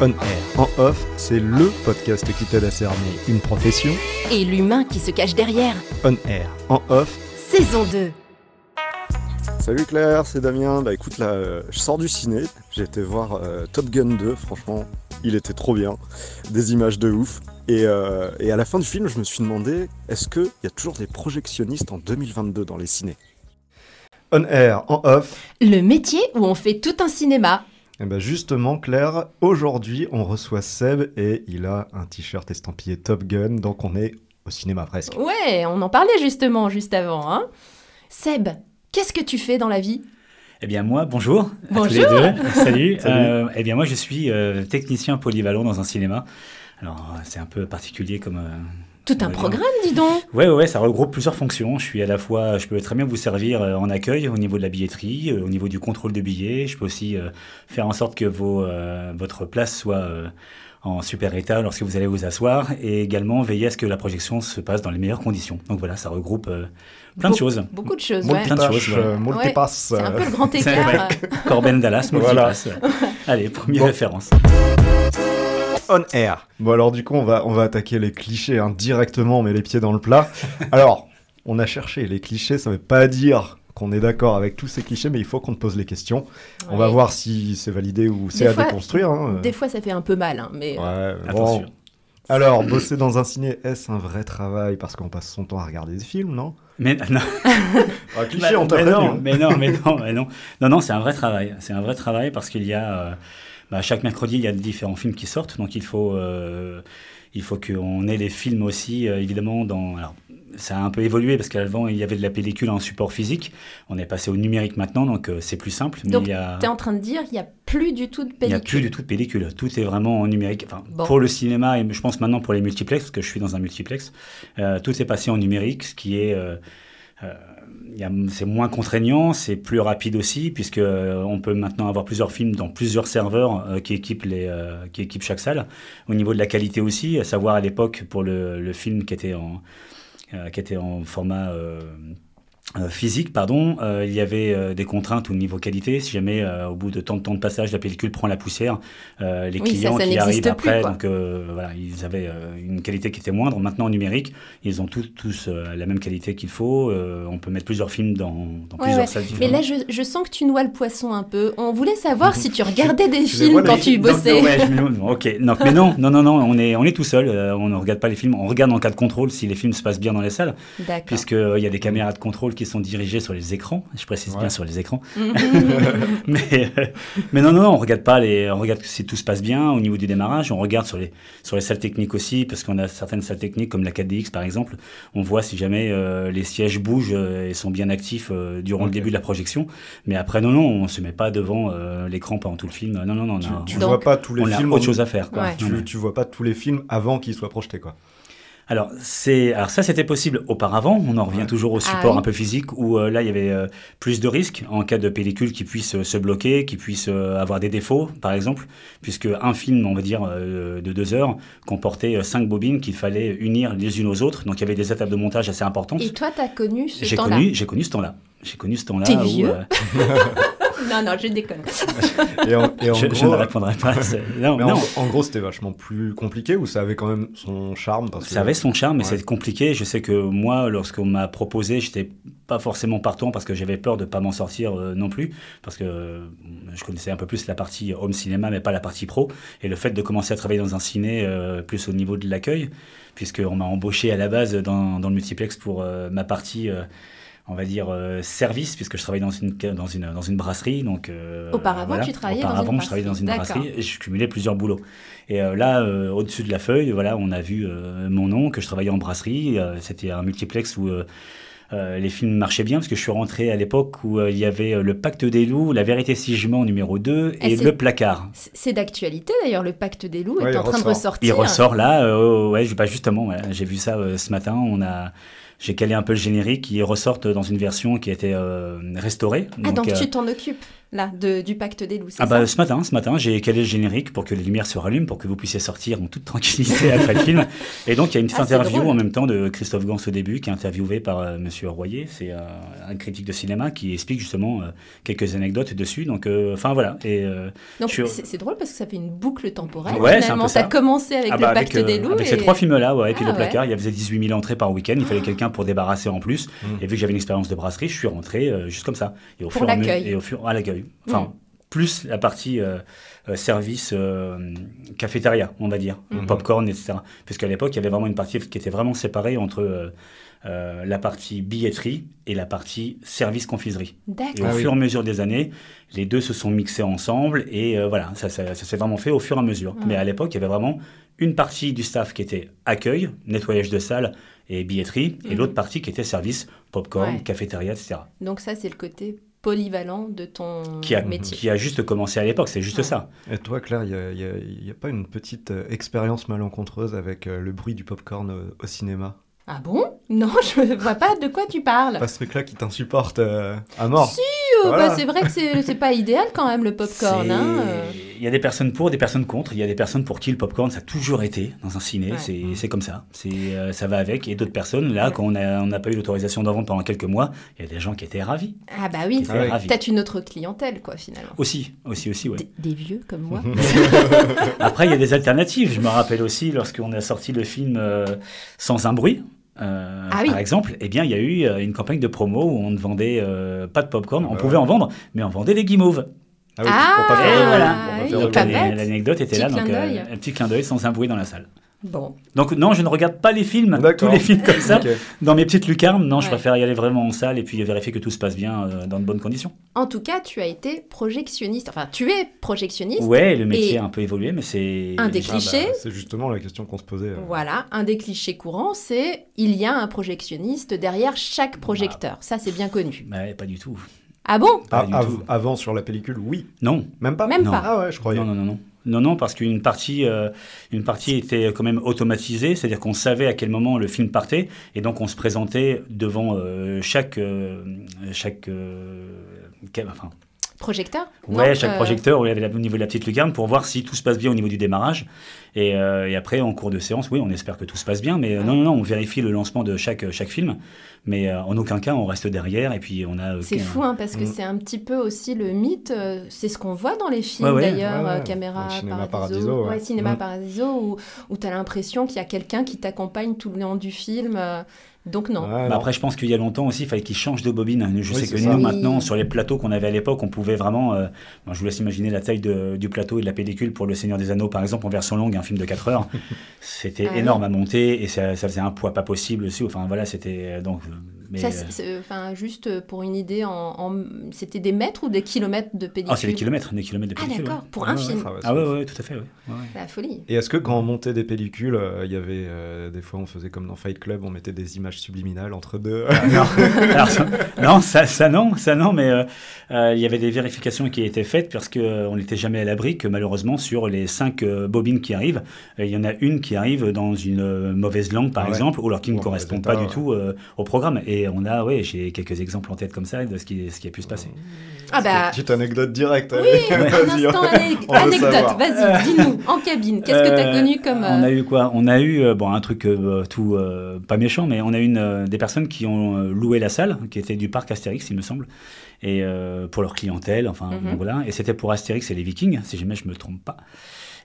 On air. En off, c'est LE podcast qui t'aide à cerner une profession. Et l'humain qui se cache derrière. On air. En off. Saison 2. Salut Claire, c'est Damien. Bah écoute, là, euh, je sors du ciné. J'ai été voir euh, Top Gun 2. Franchement, il était trop bien. Des images de ouf. Et, euh, et à la fin du film, je me suis demandé est-ce qu'il y a toujours des projectionnistes en 2022 dans les cinés? On air. En off. Le métier où on fait tout un cinéma. Et ben justement, Claire, aujourd'hui, on reçoit Seb et il a un t-shirt estampillé Top Gun, donc on est au cinéma presque. Ouais, on en parlait justement juste avant. Hein Seb, qu'est-ce que tu fais dans la vie? Eh bien moi, bonjour. à tous les Bonjour. deux. Salut. Salut. Euh, eh bien moi, je suis euh, technicien polyvalent dans un cinéma. Alors euh, c'est un peu particulier comme. euh, Tout un programme, dis donc. Ouais, ouais, ouais, ça regroupe plusieurs fonctions. Je suis à la fois, je peux très bien vous servir euh, en accueil au niveau de la billetterie, euh, au niveau du contrôle de billets. Je peux aussi euh, faire en sorte que vos, euh, votre place soit euh, en super état lorsque vous allez vous asseoir et également veiller à ce que la projection se passe dans les meilleures conditions. Donc voilà, ça regroupe euh, plein de choses. Beaucoup de choses, ouais. plein de choses, ouais. Ouais, passes, C'est un peu le grand C'est écart. vrai. Corben Dallas, Voilà. multipass. Allez, première Bon. référence. On air. Bon alors du coup, on va, on va attaquer les clichés hein, directement, on met les pieds dans le plat. alors, on a cherché les clichés, ça veut pas dire qu'on est d'accord avec tous ces clichés, mais il faut qu'on te pose les questions. On va voir si c'est validé ou c'est à fois- déconstruire. hein. Des fois, ça fait un peu mal, hein, mais Ouais, bon. Attention. Alors, bosser dans un ciné, est-ce un vrai travail? Parce qu'on passe son temps à regarder des films, non? Mais non, Ah, cliché, on t'a mais non, mais non, mais non, mais non, non, non, c'est un vrai travail. C'est un vrai travail parce qu'il y a euh, bah, chaque mercredi il y a différents films qui sortent, donc il faut euh, il faut qu'on ait les films aussi euh, évidemment dans. Alors, ça a un peu évolué parce qu'avant il y avait de la pellicule en support physique. On est passé au numérique maintenant, donc euh, c'est plus simple. Mais Donc, a t'es en train de dire qu'il n'y a plus du tout de il n'y a pellicule. plus du tout de pellicule. Tout est vraiment en numérique. Enfin, Bon. Pour le cinéma et je pense maintenant pour les multiplex, parce que je suis dans un multiplex, euh, tout est passé en numérique, ce qui est. euh, c'est moins contraignant, c'est plus rapide aussi, puisque euh, on peut maintenant avoir plusieurs films dans plusieurs serveurs euh, qui, équipent les, euh, qui équipent chaque salle. Au niveau de la qualité aussi, à savoir à l'époque pour le, film qui était en, euh, qui était en format euh, euh, physique, pardon, euh, il y avait euh, des contraintes au niveau qualité. Si jamais euh, au bout de tant de temps de passage, la pellicule prend la poussière, euh, les Oui, clients ça qui arrivent après, donc euh, voilà, ils avaient euh, une qualité qui était moindre. Maintenant en numérique, ils ont tous, tous euh, la même qualité qu'il faut. Euh, on peut mettre plusieurs films dans, dans Ouais, plusieurs ouais. salles Mais là, je, je sens que tu noies le poisson un peu. On voulait savoir si tu regardais des films quand tu bossais. non, ouais, je me- ok, non, mais non, non, non, non, on est, on est tout seul. euh, on ne regarde pas les films. On regarde en cas de contrôle si les films se passent bien dans les salles, D'accord. puisqu'il y a des caméras de contrôle qui sont dirigées sur les écrans. Je précise Ouais. bien sur les écrans. Mais, euh, mais non, non, non, on regarde pas les, on regarde si tout se passe bien au niveau du démarrage. On regarde sur les, sur les salles techniques aussi, parce qu'on a certaines salles techniques comme la 4DX par exemple. On voit si jamais euh, les sièges bougent euh, et sont bien actifs euh, durant le début de la projection. Mais après, non, non, on se met pas devant euh, l'écran pendant tout le film. Non, non, non, Tu, on a, tu Donc, vois pas tous les on a films. autre en- chose à faire, quoi. Ouais. Tu, tu vois pas tous les films avant qu'ils soient projetés, quoi. Alors, c'est, alors ça, c'était possible auparavant. On en revient Ouais. toujours au Ah support oui. un peu physique où euh, là, il y avait euh, plus de risques en cas de pellicule qui puisse euh, se bloquer, qui puisse euh, avoir des défauts, par exemple, puisque un film, on va dire, euh, de deux heures comportait euh, cinq bobines qu'il fallait unir les unes aux autres. Donc, il y avait des étapes de montage assez importantes. Et toi, t'as connu ce J'ai temps-là connu, j'ai connu ce temps-là. J'ai connu ce temps-là. T'es vieux Non, non, je déconne. Et en, et en je, gros, je ne répondrai pas. Non, mais non. en, en gros, c'était vachement plus compliqué ou ça avait quand même son charme parce que... Ça avait son charme, mais c'est compliqué. Je sais que moi, lorsqu'on m'a proposé, j'étais pas forcément partant parce que j'avais peur de pas m'en sortir euh, non plus, parce que euh, je connaissais un peu plus la partie home cinéma, mais pas la partie pro. Et le fait de commencer à travailler dans un ciné euh, plus au niveau de l'accueil, puisqu'on m'a embauché à la base dans, dans le multiplex pour euh, ma partie. On va dire euh, service puisque je travaille dans une dans une dans une brasserie donc euh, Auparavant, tu travaillais dans une auparavant je travaillais dans une brasserie. et je cumulais plusieurs boulots et euh, là, euh, au-dessus de la feuille, voilà, on a vu euh, mon nom, que je travaillais en brasserie. Euh, C'était un multiplex où euh, euh, les films marchaient bien parce que je suis rentré à l'époque où euh, il y avait euh, le Pacte des loups, La vérité si je mens numéro 2 Et Le placard. C'est d'actualité d'ailleurs, le pacte des loups Ouais, est en train de ressort. ressortir. Il ressort là, euh, ouais, je- bah justement, ouais, j'ai vu ça euh, ce matin. On a, j'ai calé un peu le générique qui ressortent dans une version qui a été euh, restaurée. Ah, donc euh, tu t'en occupes, là, de- du pacte des loups, Ah bah ça ce matin, ce matin, j'ai calé le générique pour que les lumières se rallument, pour que vous puissiez sortir en toute tranquillité après le film. Et donc il y a une petite Ah, interview drôle. en même temps de Christophe Gans au début, qui est interviewé par euh, Monsieur Royer, c'est euh, un critique de cinéma qui explique justement euh, quelques anecdotes dessus. Donc euh, enfin voilà. Et euh, Donc je suis- c'est c'est drôle parce que ça fait une boucle temporelle. Ouais, Finalement, ça. t'as commencé avec ah le bah, pacte avec, des loups. avec et... ces trois films-là, ouais, et puis Ah le placard, il y faisait 18 000 entrées par week-end, il fallait quelqu'un pour débarrasser en plus. Mm. Et vu que j'avais une expérience de brasserie, je suis rentré euh, juste comme ça. Et au Pour fur et à me- l'accueil. Et au fur à l'accueil. Enfin, Mm. plus la partie euh, euh, service euh, cafétéria, on va dire, Mhm. popcorn, etc. Parce qu'à l'époque, il y avait vraiment une partie qui était vraiment séparée entre euh, euh, la partie billetterie et la partie service confiserie. Et au D'accord. Ah fur et à mesure des années, les deux se sont mixés ensemble et euh, voilà, ça, ça- ça s'est vraiment fait au fur et à mesure. Ah. Mais à l'époque, il y avait vraiment une partie du staff qui était accueil, nettoyage de salle et billetterie, et Mhm. l'autre partie qui était service, popcorn, Ouais. cafétéria, etc. Donc ça, c'est le côté polyvalent de ton Qui a, métier. qui a juste commencé à l'époque, c'est juste Ouais. ça. Et toi, Claire, il n'y a, a- a pas une petite euh, expérience malencontreuse avec euh, le bruit du popcorn au, au cinéma? Ah bon? Non, je vois pas de quoi tu parles. Pas ce truc-là qui t'insupporte euh, à mort Si, Voilà. bah, c'est vrai que c'est pas idéal quand même le popcorn. Hein, euh. Il y a des personnes pour, des personnes contre. Il y a des personnes pour qui le popcorn, ça a toujours été dans un ciné. Ouais. C'est comme ça. Euh, ça va avec. Et d'autres personnes, là, Ouais. quand on n'a on pas eu l'autorisation d'en vendre pendant quelques mois, il y a des gens qui étaient ravis. Ah bah oui, Ah ravis. peut-être une autre clientèle quoi finalement. Aussi, aussi, aussi, ouais. Des, des vieux comme moi. Après, il y a des alternatives. Je me rappelle aussi lorsqu'on a sorti le film euh, Sans un bruit. Euh, Ah oui. Par exemple, eh bien, il y a eu euh, une campagne de promo où on ne vendait euh, pas de popcorn. On bah pouvait ouais. en vendre, mais on vendait des guimauves. Ah oui, Ah, pour pas faire de- voilà. l'anecdote était Petit là, donc euh, un petit clin d'œil sans un bruit dans la salle. Bon, Donc non, je ne regarde pas les films, tous les films comme ça, dans mes petites lucarnes. Non, je Ouais. préfère y aller vraiment en salle et puis vérifier que tout se passe bien euh, dans de bonnes conditions. en tout cas, tu as été projectionniste. Enfin, tu es projectionniste. Ouais, le métier a un peu évolué, mais c'est... un des Ah bah, clichés. c'est justement la question qu'on se posait. euh. Voilà, un des clichés courants, c'est il y a un projectionniste derrière chaque projecteur. Ça, c'est bien connu. Ouais, pas du tout. Ah bon? Pas Ah, du av- tout. avant sur la pellicule, oui. Non, Même pas? Même Non. pas. Ah ouais, je croyais. non, non, non, non. Non, non, parce qu'une partie, euh, une partie était quand même automatisée, c'est-à-dire qu'on savait à quel moment le film partait, et donc on se présentait devant euh, chaque, euh, chaque, quel- enfin, Projecteur? Ouais, chaque projecteur au au niveau de la petite lucarne pour voir si tout se passe bien au niveau du démarrage. Et, euh, et après, en cours de séance, oui, on espère que tout se passe bien, mais euh, non, non, non, on vérifie le lancement de chaque, chaque film, mais euh, en aucun cas on reste derrière, et puis on a. euh, C'est fou, hein, parce que Mm. c'est un petit peu aussi le mythe. euh, c'est ce qu'on voit dans les films, Ouais, ouais. d'ailleurs, Ouais, ouais. euh, Caméra Cinéma Paradiso. Paradiso, ouais. Ouais, Cinéma Mm. Paradiso, où, où tu as l'impression qu'il y a quelqu'un qui t'accompagne tout le long du film. Donc, non. Ouais, Bah après, je pense qu'il y a longtemps aussi, il fallait qu'ils changent de bobine. Je Oui, sais c'est que ça. nous, Oui. maintenant, sur les plateaux qu'on avait à l'époque, on pouvait vraiment. euh, bon, je vous laisse imaginer la taille de- du plateau et de la pellicule pour Le Seigneur des Anneaux, par exemple, en version longue, un film de 4 heures. C'était Ah oui. énorme à monter et ça, ça faisait un poids pas possible aussi. Enfin, voilà, c'était. euh, donc. Euh, Mais, Ça, c'est- c'est- enfin, juste pour une idée, en, en- c'était des mètres ou des kilomètres de pellicule? Ah, c'est des kilomètres, des kilomètres de Ah, pellicule. d'accord, ouais. pour un film. Ah ouais, Ah ouais, tout à fait, ouais. La folie. Et est-ce que quand on montait des pellicules, euh, il y avait euh, des fois on faisait comme dans Fight Club, on mettait des images subliminales entre deux? non, Alors, ça, non, ça, ça non, ça non, mais euh, euh, il y avait des vérifications qui étaient faites parce qu'on n'était jamais à l'abri que malheureusement sur les cinq euh, bobines qui arrivent, euh, il y en a une qui arrive dans une euh, mauvaise langue par Ah ouais. exemple, ou alors qui ne correspond pas du tout euh, au programme. Et on a, ouais, j'ai quelques exemples en tête comme ça de ce qui, ce qui a pu se passer. Ah bah, Petite anecdote directe. oui, un vas-y, instant on- anecdote, vas-y, dis-nous, en cabine, qu'est-ce que tu as Euh, connu comme... On euh, a eu quoi? On a eu euh, bon un truc euh, tout euh, pas méchant, mais on a eu une, euh, des personnes qui ont euh, loué la salle, qui était du parc Astérix, il me semble, et euh, pour leur clientèle, enfin Mhm. donc voilà. Et c'était pour Astérix et les Vikings, si jamais je me trompe pas.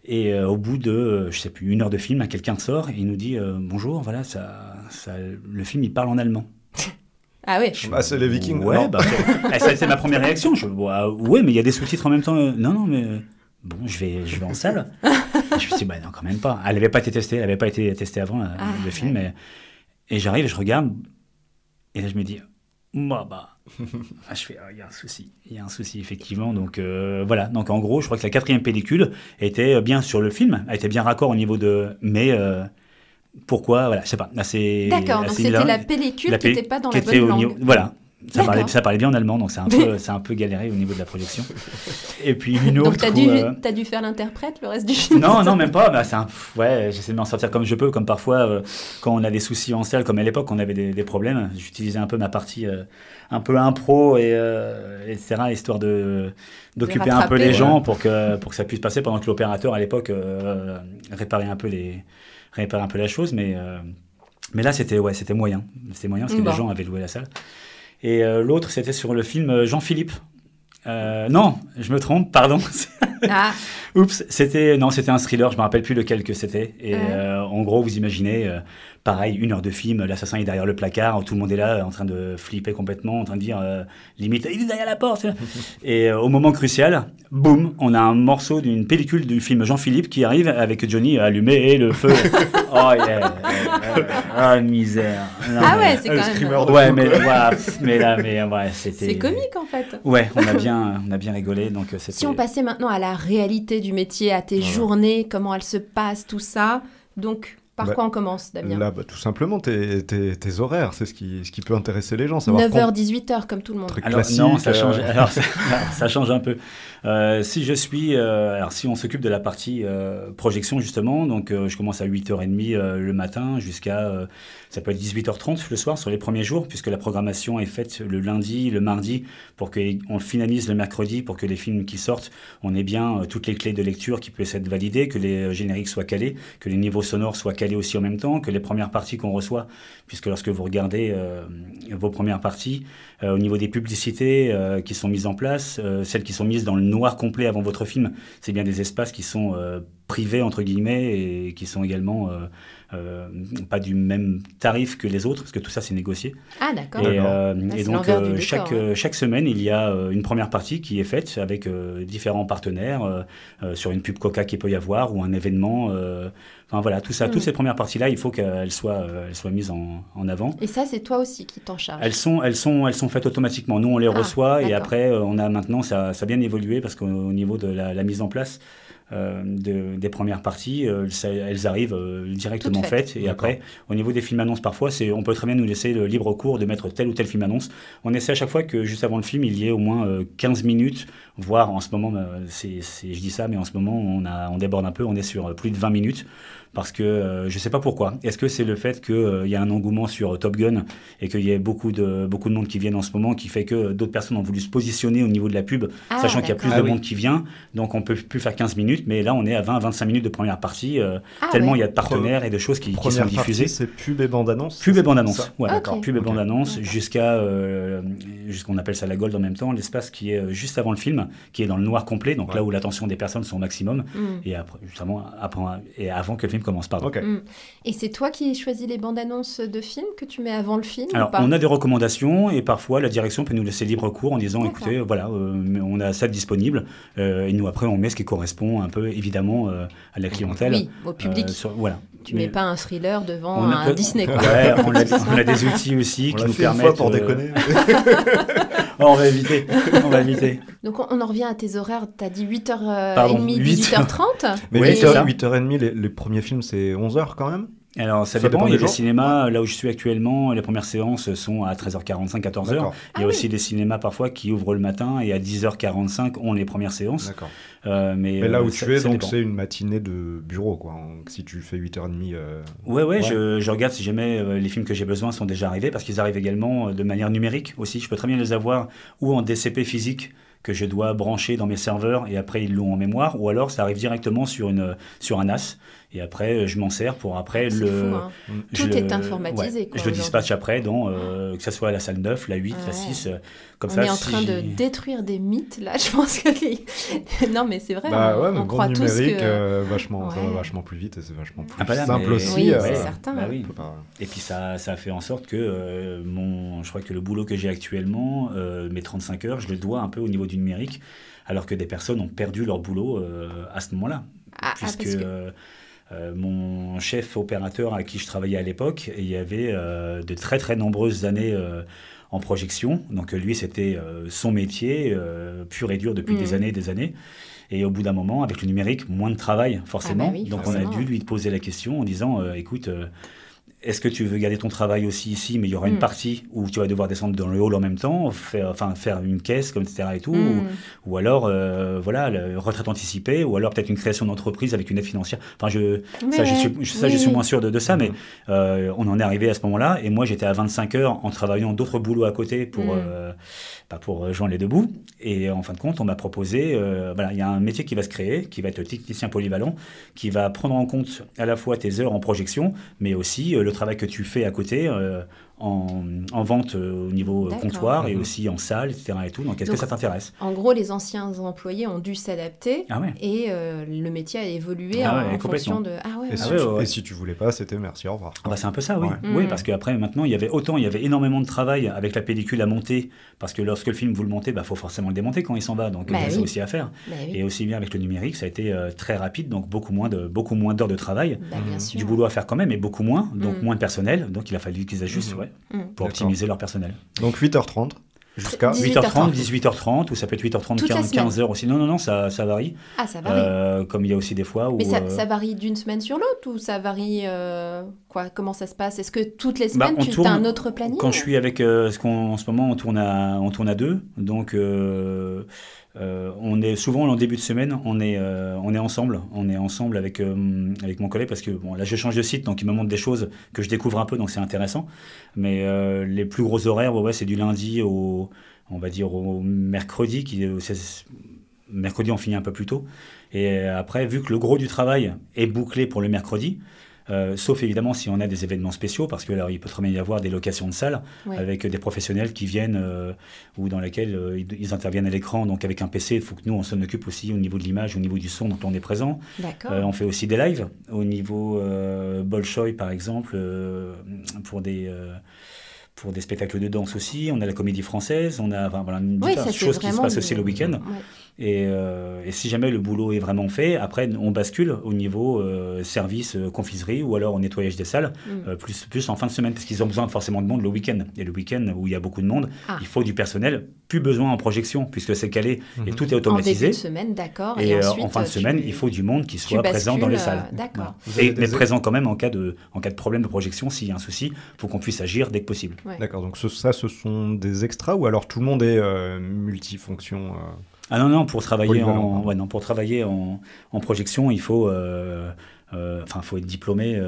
Et euh, au bout de, euh, je sais plus, une heure de film, quelqu'un sort et il nous dit euh, bonjour, voilà, ça, ça, le film il parle en allemand. Ah ouais, Bah, c'est les Vikings. Ouais, bah, c'est- eh, été ma première réaction. Je, bah, ouais, mais il y a des sous-titres en même temps. Euh, Non, non, mais euh, bon, je vais, je vais en salle. Et je me suis dit, bah non, quand même pas. Elle n'avait pas été testée, elle n'avait pas été testée avant euh, Ah, le film. Et, et j'arrive, je regarde, et là je me dis, bah, bah. Ah, je fais, ah, il y a un souci, il y a un souci effectivement. Donc euh, voilà. Donc en gros, je crois que la quatrième pellicule était bien sur le film, elle était bien raccord au niveau de, mais euh, Pourquoi Voilà, je sais pas. D'accord, donc c'était la pellicule La qui n'était pas dans la bonne langue. Voilà. Ça parlait, ça parlait bien en allemand, donc c'est un peu, un peu galéré au niveau de la projection. Et puis une autre. Donc t'as dû, euh, dû faire l'interprète le reste du film non, non, même pas. Bah, un... Ouais, j'essaie de m'en sortir comme je peux, comme parfois euh, quand on a des soucis en salle, comme à l'époque on avait des, des problèmes. J'utilisais un peu ma partie euh, un peu impro et etc. histoire d'occuper un peu les ouais. gens pour que pour que ça puisse passer pendant que l'opérateur à l'époque réparait un peu les réparait un peu la chose, mais euh, mais là c'était ouais c'était moyen, c'était moyen parce que Bon. les gens avaient loué la salle. Et euh, l'autre c'était sur le film euh, Jean-Philippe. Non, je me trompe, pardon. Ah, Oups, c'était non, c'était un thriller, je me rappelle plus lequel que c'était. Et Ouais. en gros, vous imaginez, pareil, une heure de film, l'assassin est derrière le placard, tout le monde est là, en train de flipper complètement, en train de dire euh, limite, il est derrière la porte. et euh, au moment crucial, boum, on a un morceau d'une pellicule du film Jean-Philippe qui arrive avec Johnny allumé le feu. oh yeah, ah misère. Non, ah mais- ouais, c'est quand même. Ouais, mais, mais là, mais ouais, c'était. C'est comique en fait. Ouais, on a bien, on a bien rigolé, donc euh. Si on passait maintenant à la réalité du métier, à tes Voilà. journées, comment elles se passent, tout ça. Donc, par Bah, quoi on commence, Damien Là, bah, tout simplement, tes, tes- tes horaires, c'est ce qui, ce qui peut intéresser les gens. Savoir 9h, 18h, comme tout le monde. Truc Alors classique. non, ça euh, change. Alors, ça, ça change un peu. Euh, si je suis, euh, alors si on s'occupe de la partie euh, projection justement, donc euh, je commence à 8h30 euh, le matin jusqu'à, ça peut être 18h30 le soir sur les premiers jours, puisque la programmation est faite le lundi, le mardi, pour qu'on finalise le mercredi, pour que les films qui sortent, on ait bien toutes les clés de lecture qui puissent être validées, que les génériques soient calés, que les niveaux sonores soient calés aussi en même temps, que les premières parties qu'on reçoit, puisque lorsque vous regardez vos premières parties, au niveau des publicités qui sont mises en place, celles qui sont mises dans le noir complet avant votre film, c'est bien des espaces qui sont euh, privés entre guillemets et qui sont également euh, pas du même tarif que les autres, parce que tout ça c'est négocié. Ah, d'accord. Et, euh, Ah, et donc euh, décor, chaque, euh, chaque semaine, il y a euh, une première partie qui est faite avec euh, différents partenaires euh, euh, sur une pub Coca qu'il peut y avoir ou un événement. euh, enfin voilà, tout ça, Mm. toutes ces premières parties-là, il faut qu'elles soient, euh, elles soient mises en, en avant. Et ça, c'est toi aussi qui t'en charge. Elles sont, elles, sont, elles sont faites automatiquement. Nous, on les Ah, reçoit et après, euh, on a maintenant, ça, ça a bien évolué parce qu'au au niveau de la, la mise en place euh, de- des premières parties, euh, ça- elles arrivent euh, directement faites. Et après, au niveau des films annonces, parfois, c'est, on peut très bien nous laisser le libre cours de mettre tel ou tel film annonce. On essaie à chaque fois que juste avant le film, il y ait au moins euh, 15 minutes, voire en ce moment, euh, c'est, c'est- je dis ça, mais en ce moment, on, a, on déborde un peu, on est sur euh, plus de 20 minutes. Parce que euh, je ne sais pas pourquoi. Est-ce que c'est le fait qu'il y a un engouement sur euh, Top Gun et qu'il y ait beaucoup de, beaucoup de monde qui viennent en ce moment qui fait que d'autres personnes ont voulu se positionner au niveau de la pub, Ah, sachant qu'il y a plus de Ah oui. monde qui vient. Donc on peut plus faire 15 minutes, mais là on est à 20-25 minutes de première partie, euh, Ah, tellement ouais. il y a de partenaires et de choses qui, qui sont diffusées. c'est pub et bande-annonce. Pub et bande-annonce. Ouais, d'accord. Pub et bande-annonce D'accord. jusqu'à euh, jusqu'on appelle ça la gold en même temps, l'espace qui est euh, juste avant le film, qui est dans le noir complet, donc Ouais. là où l'attention des personnes sont au maximum, Mm. et après, justement, après, et avant que le film commence. Pardon. Mm. Et c'est toi qui choisis les bandes annonces de films que tu mets avant le film Alors, ou pas on a des recommandations et parfois la direction peut nous laisser libre cours en disant écoutez, voilà, euh, on a ça disponible euh, et nous après on met ce qui correspond un peu évidemment euh, à la clientèle. Oui, au public. Euh, sur- voilà. tu Mais mets pas un thriller devant on a un peut- Disney, quoi. Ouais, on a, on a des outils aussi On qui nous fait une permettent. fois pour euh, déconner. on va éviter. On va éviter. Donc on, on en revient à tes horaires. T'as dit 8h30, Pardon, 8 8. 18h30 Mais Oui, 8h, c'est ça. 8h30, les, les premiers films, c'est 11h quand même? Alors, ça, Ça dépend. dépend Il y a des cinémas, là où je suis actuellement, les premières séances sont à 13h45, 14h. D'accord. Il y a Ah aussi des cinémas parfois qui ouvrent le matin et à 10h45 ont les premières séances. D'accord. Euh, mais Mais là euh, où ça- tu es, ça donc c'est une matinée de bureau, quoi. Si tu fais 8h30. euh, Ouais, ouais, Ouais. Je, je regarde si jamais euh, les films que j'ai besoin sont déjà arrivés, parce qu'ils arrivent également euh, de manière numérique aussi. Je peux très bien les avoir ou en DCP physique que je dois brancher dans mes serveurs et après ils l'ont en mémoire, ou alors ça arrive directement sur, une, sur un NAS et après euh, je m'en sers pour après le. fou, hein. je Tout le- est informatisé, ouais, quoi, je le dispatche après, dans, euh, que ce soit la salle 9, la 8, Ouais. la 6. euh, comme on ça, est en si train de détruire des mythes, là. Je pense que... non, mais c'est vrai. Bah on, ouais, on croit tous numérique, que... euh, vachement, ça va vachement plus vite et c'est vachement plus Ah bah là, simple mais- aussi. Oui, euh, c'est certain. Bah oui. Et puis ça, ça a fait en sorte que euh, mon, je crois que le boulot que j'ai actuellement, euh, mes 35 heures, je le dois un peu au niveau du numérique, alors que des personnes ont perdu leur boulot euh, à ce moment-là. Ah, ah, puisque parce que- euh, mon chef opérateur avec qui je travaillais à l'époque, il y avait euh, de très très nombreuses années euh, en projection. Donc lui, c'était son métier, pur et dur depuis des années et des années. Et au bout d'un moment, avec le numérique, moins de travail, forcément. Ah bah oui, Donc forcément. on a dû lui poser la question en disant écoute, est-ce que tu veux garder ton travail aussi ici, mais il y aura une partie où tu vas devoir descendre dans le hall en même temps, faire, enfin, faire une caisse, comme etc. et tout, ou, ou alors, euh, voilà, la retraite anticipée, ou alors peut-être une création d'entreprise avec une aide financière. Enfin, je, ça, je suis, ça, je suis moins sûr de, de ça, mais euh, on en est arrivé à ce moment-là. Et moi, j'étais à 25 heures en travaillant d'autres boulots à côté pour, euh, bah, pour euh, joindre les deux bouts. Et en fin de compte, on m'a proposé, euh, voilà, il y a un métier qui va se créer, qui va être technicien polyvalent, qui va prendre en compte à la fois tes heures en projection, mais aussi euh, le travail que tu fais à côté. En, en vente euh, au niveau euh, comptoir et Mhm. aussi en salle, etc. Et tout. Donc, est-ce que ça t'intéresse? En gros, les anciens employés ont dû s'adapter Ah ouais et euh, le métier a évolué Ah en, ouais, en fonction de. Ah ouais, Et, ouais. si Ah tu, et si tu voulais pas, c'était merci, au revoir. Ah bah c'est un peu ça, oui. Ouais. Oui, Mm. parce qu'après, maintenant, il y avait autant, il y avait énormément de travail avec la pellicule à monter, parce que lorsque le film, vous le montez, il bah, faut forcément le démonter quand il s'en va, donc Bah il y a ça oui. aussi à faire. Bah oui. Et aussi bien avec le numérique, ça a été euh, très rapide, donc beaucoup moins de beaucoup moins d'heures de travail, Bah, Mm. sûr. du boulot à faire quand même, mais beaucoup moins, donc Mm. moins de personnel, donc il a fallu qu'ils ajustent, Mhm. Ouais, Mm. pour optimiser leur personnel. Donc 8h30 jusqu'à 18h30. 8h30, 18h30, ou ça peut être 8h30, Toute la 15, semaine. 15h aussi. Non, non, non, ça, ça varie. Ah, ça varie. Euh, comme il y a aussi des fois où. Mais ça, euh, ça varie d'une semaine sur l'autre ou ça varie euh, quoi Comment ça se passe? Est-ce que toutes les Bah, semaines on tu tourne- as un autre planning Quand je suis avec euh, ce qu'on en ce moment on tourne à on tourne à deux donc euh, euh, on est souvent en début de semaine on est euh, on est ensemble on est ensemble avec euh, avec mon collègue parce que bon là je change de site donc il me montre des choses que je découvre un peu donc c'est intéressant. Mais les plus gros horaires ouais, ouais, c'est du lundi au on va dire au mercredi qui c'est- mercredi on finit un peu plus tôt. Et après vu que le gros du travail est bouclé pour le mercredi euh, sauf évidemment si on a des événements spéciaux, parce que là, il peut très bien y avoir des locations de salles Ouais. avec des professionnels qui viennent euh, ou dans lesquels euh, ils, interviennent à l'écran. Donc avec un PC, il faut que nous, on s'en occupe aussi au niveau de l'image, au niveau du son dont on est présent. On fait aussi des lives au niveau Bolshoi, par exemple, pour des... pour des spectacles de danse aussi, on a la comédie française, on a enfin, voilà, une Oui, ça choses qui se passent aussi le week-end. Ouais. Et, euh, et si jamais le boulot est vraiment fait, après on bascule au niveau euh, service euh, confiserie ou alors au nettoyage des salles, Mm. euh, plus, plus en fin de semaine, parce qu'ils ont besoin forcément de monde le week-end. Et le week-end où il y a beaucoup de monde, Ah. il faut du personnel, plus besoin en projection, puisque c'est calé et Mhm. tout est En automatisé. début de semaine, d'accord. Et, Et, euh, ensuite, en fin de tu- semaine, il faut du monde qui soit présent dans les salles. euh, D'accord. Voilà. Et, mais des- présent quand même en cas de, en cas de problème de projection, s'il y a un souci, il faut qu'on puisse agir dès que possible. D'accord, donc ce- ça, ce sont des extras ou alors tout le monde est euh, multifonction euh, Ah non, non, pour travailler, en, ouais, non, pour travailler en, en projection, il faut, euh, euh, enfin, faut être diplômé.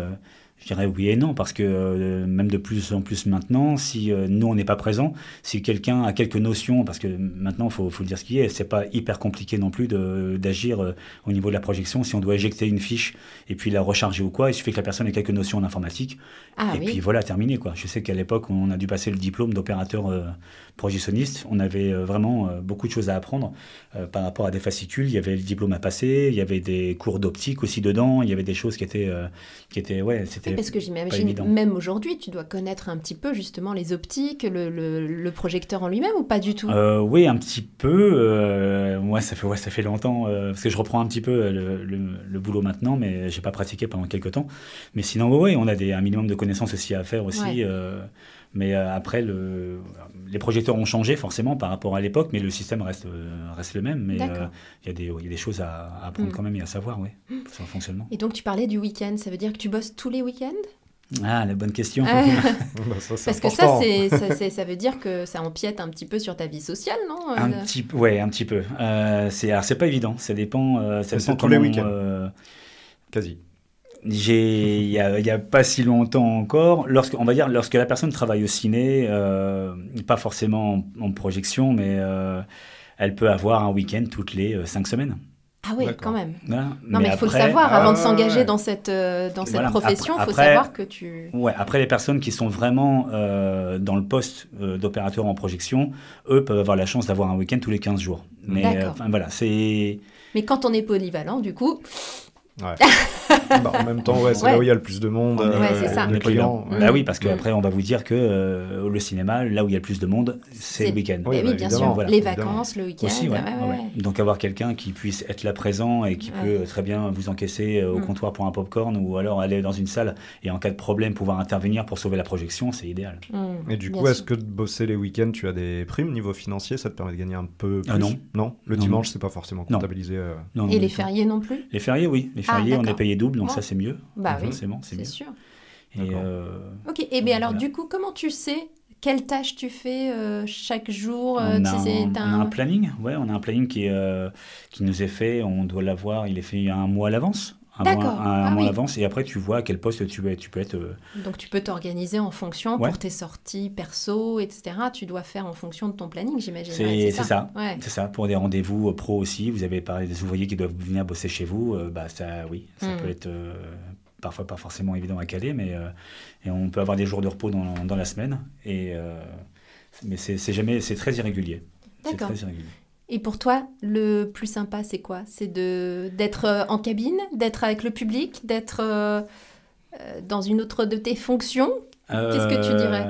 Je dirais oui et non, parce que euh, même de plus en plus maintenant, si euh, nous on n'est pas présent, si quelqu'un a quelques notions, parce que maintenant il faut, faut le dire ce qui est, c'est pas hyper compliqué non plus de- d'agir euh, au niveau de la projection. Si on doit éjecter une fiche et puis la recharger ou quoi, il suffit que la personne ait quelques notions en informatique Ah et oui. puis voilà, terminé quoi. Je sais qu'à l'époque, on a dû passer le diplôme d'opérateur euh, projectionniste. On avait euh, vraiment beaucoup de choses à apprendre euh, par rapport à des fascicules. Il y avait le diplôme à passer, il y avait des cours d'optique aussi dedans. Il y avait des choses qui étaient, euh, qui étaient, ouais, c'était. Oui, parce que j'imagine, même aujourd'hui, tu dois connaître un petit peu justement les optiques, le, le- le projecteur en lui-même ou pas du tout? Euh, oui, un petit peu. euh, moi, ça fait, ouais, ça fait longtemps euh, parce que je reprends un petit peu euh, le, le- le boulot maintenant, mais j'ai pas pratiqué pendant quelques temps. Mais sinon, oui, on a des, un minimum de connaissances aussi à faire aussi. Ouais. Mais euh, après, le, les projecteurs ont changé forcément par rapport à l'époque, mais le système reste, euh, reste le même. Mais euh, il y, a des- il y a des choses à, à apprendre Mm. quand même et à savoir, oui, sur le fonctionnement. Et donc tu parlais du week-end, ça veut dire que tu bosses tous les week-ends? Ah, la bonne question. Ah, bah, ça, Parce que ça, ça, veut dire que ça empiète un petit peu sur ta vie sociale, non Un Euh, petit, ouais, un petit peu. Euh, c'est, alors, c'est pas évident. Ça dépend. euh, ça dépend tous les week-ends. euh, Quasi. J'ai, il y a, il y a pas si longtemps encore, lorsque, on va dire, lorsque la personne travaille au ciné, euh, pas forcément en, en projection, mais euh, elle peut avoir un week-end toutes les euh, cinq semaines. Ah oui, quand même. Voilà. Non, mais il faut le savoir, ah, avant de ouais, s'engager ouais. dans cette, euh, dans cette Voilà. profession, il faut Après- savoir que tu... Ouais, après les personnes qui sont vraiment euh, dans le poste euh, d'opérateur en projection, eux peuvent avoir la chance d'avoir un week-end tous les 15 jours. Mais euh, voilà, c'est Mais quand on est polyvalent, du coup, Bah, en même temps, ouais, c'est Ouais. là où il y a le plus de monde. Ouais, c'est ça. est clients. Bah oui, parce qu'après, on va vous dire que euh, le cinéma, là où il y a le plus de monde, c'est le week-end. Oui, bah, oui, bien sûr. voilà, les évidemment. vacances, le week-end. Aussi, ouais, ouais, ouais, ouais, ouais. Donc avoir quelqu'un qui puisse être là présent et qui Ouais. peut très bien vous encaisser euh, au Mm. comptoir pour un popcorn ou alors aller dans une salle et en cas de problème pouvoir intervenir pour sauver la projection, c'est idéal. Mm, Et du bien coup, est-ce que de bosser les week-ends, tu as des primes niveau financier Ça te permet de gagner un peu plus Ah non. Non? Le Non, dimanche, c'est pas forcément comptabilisé. euh, Non, Et les fériés non plus? Les fériés, oui. Les Ah, fériés, on est payé double, donc Oh. ça c'est mieux. Bah oui, Forcément, c'est mieux. c'est sûr. Et, D'accord. euh, Ok, et bien alors Voilà. du coup, comment tu sais quelles tâches tu fais euh, chaque jour euh, on, a un, t'as on a un un- planning, ouais, on a un planning qui, est, euh, qui nous est fait, on doit l'avoir, il est fait un mois à l'avance. Un mois, D'accord. un, Ah mois oui. à l'avance, et après tu vois à quel poste tu, es, tu peux être. euh, Donc tu peux t'organiser en fonction Ouais. pour tes sorties perso, etc. Tu dois faire en fonction de ton planning, j'imagine. C'est Ouais, ça. Ouais. C'est ça, pour des rendez-vous euh, pro aussi. Vous avez parlé des ouvriers qui doivent venir bosser chez vous. euh, bah, ça, oui, ça Mm. peut être euh, parfois pas forcément évident à caler, mais et on peut avoir des jours de repos dans, dans la semaine. Et, mais c'est jamais, c'est très irrégulier. D'accord. Et pour toi, le plus sympa, c'est quoi? C'est de d'être euh, en cabine, d'être avec le public, d'être euh, euh, dans une autre de tes fonctions, Qu'est-ce que tu dirais?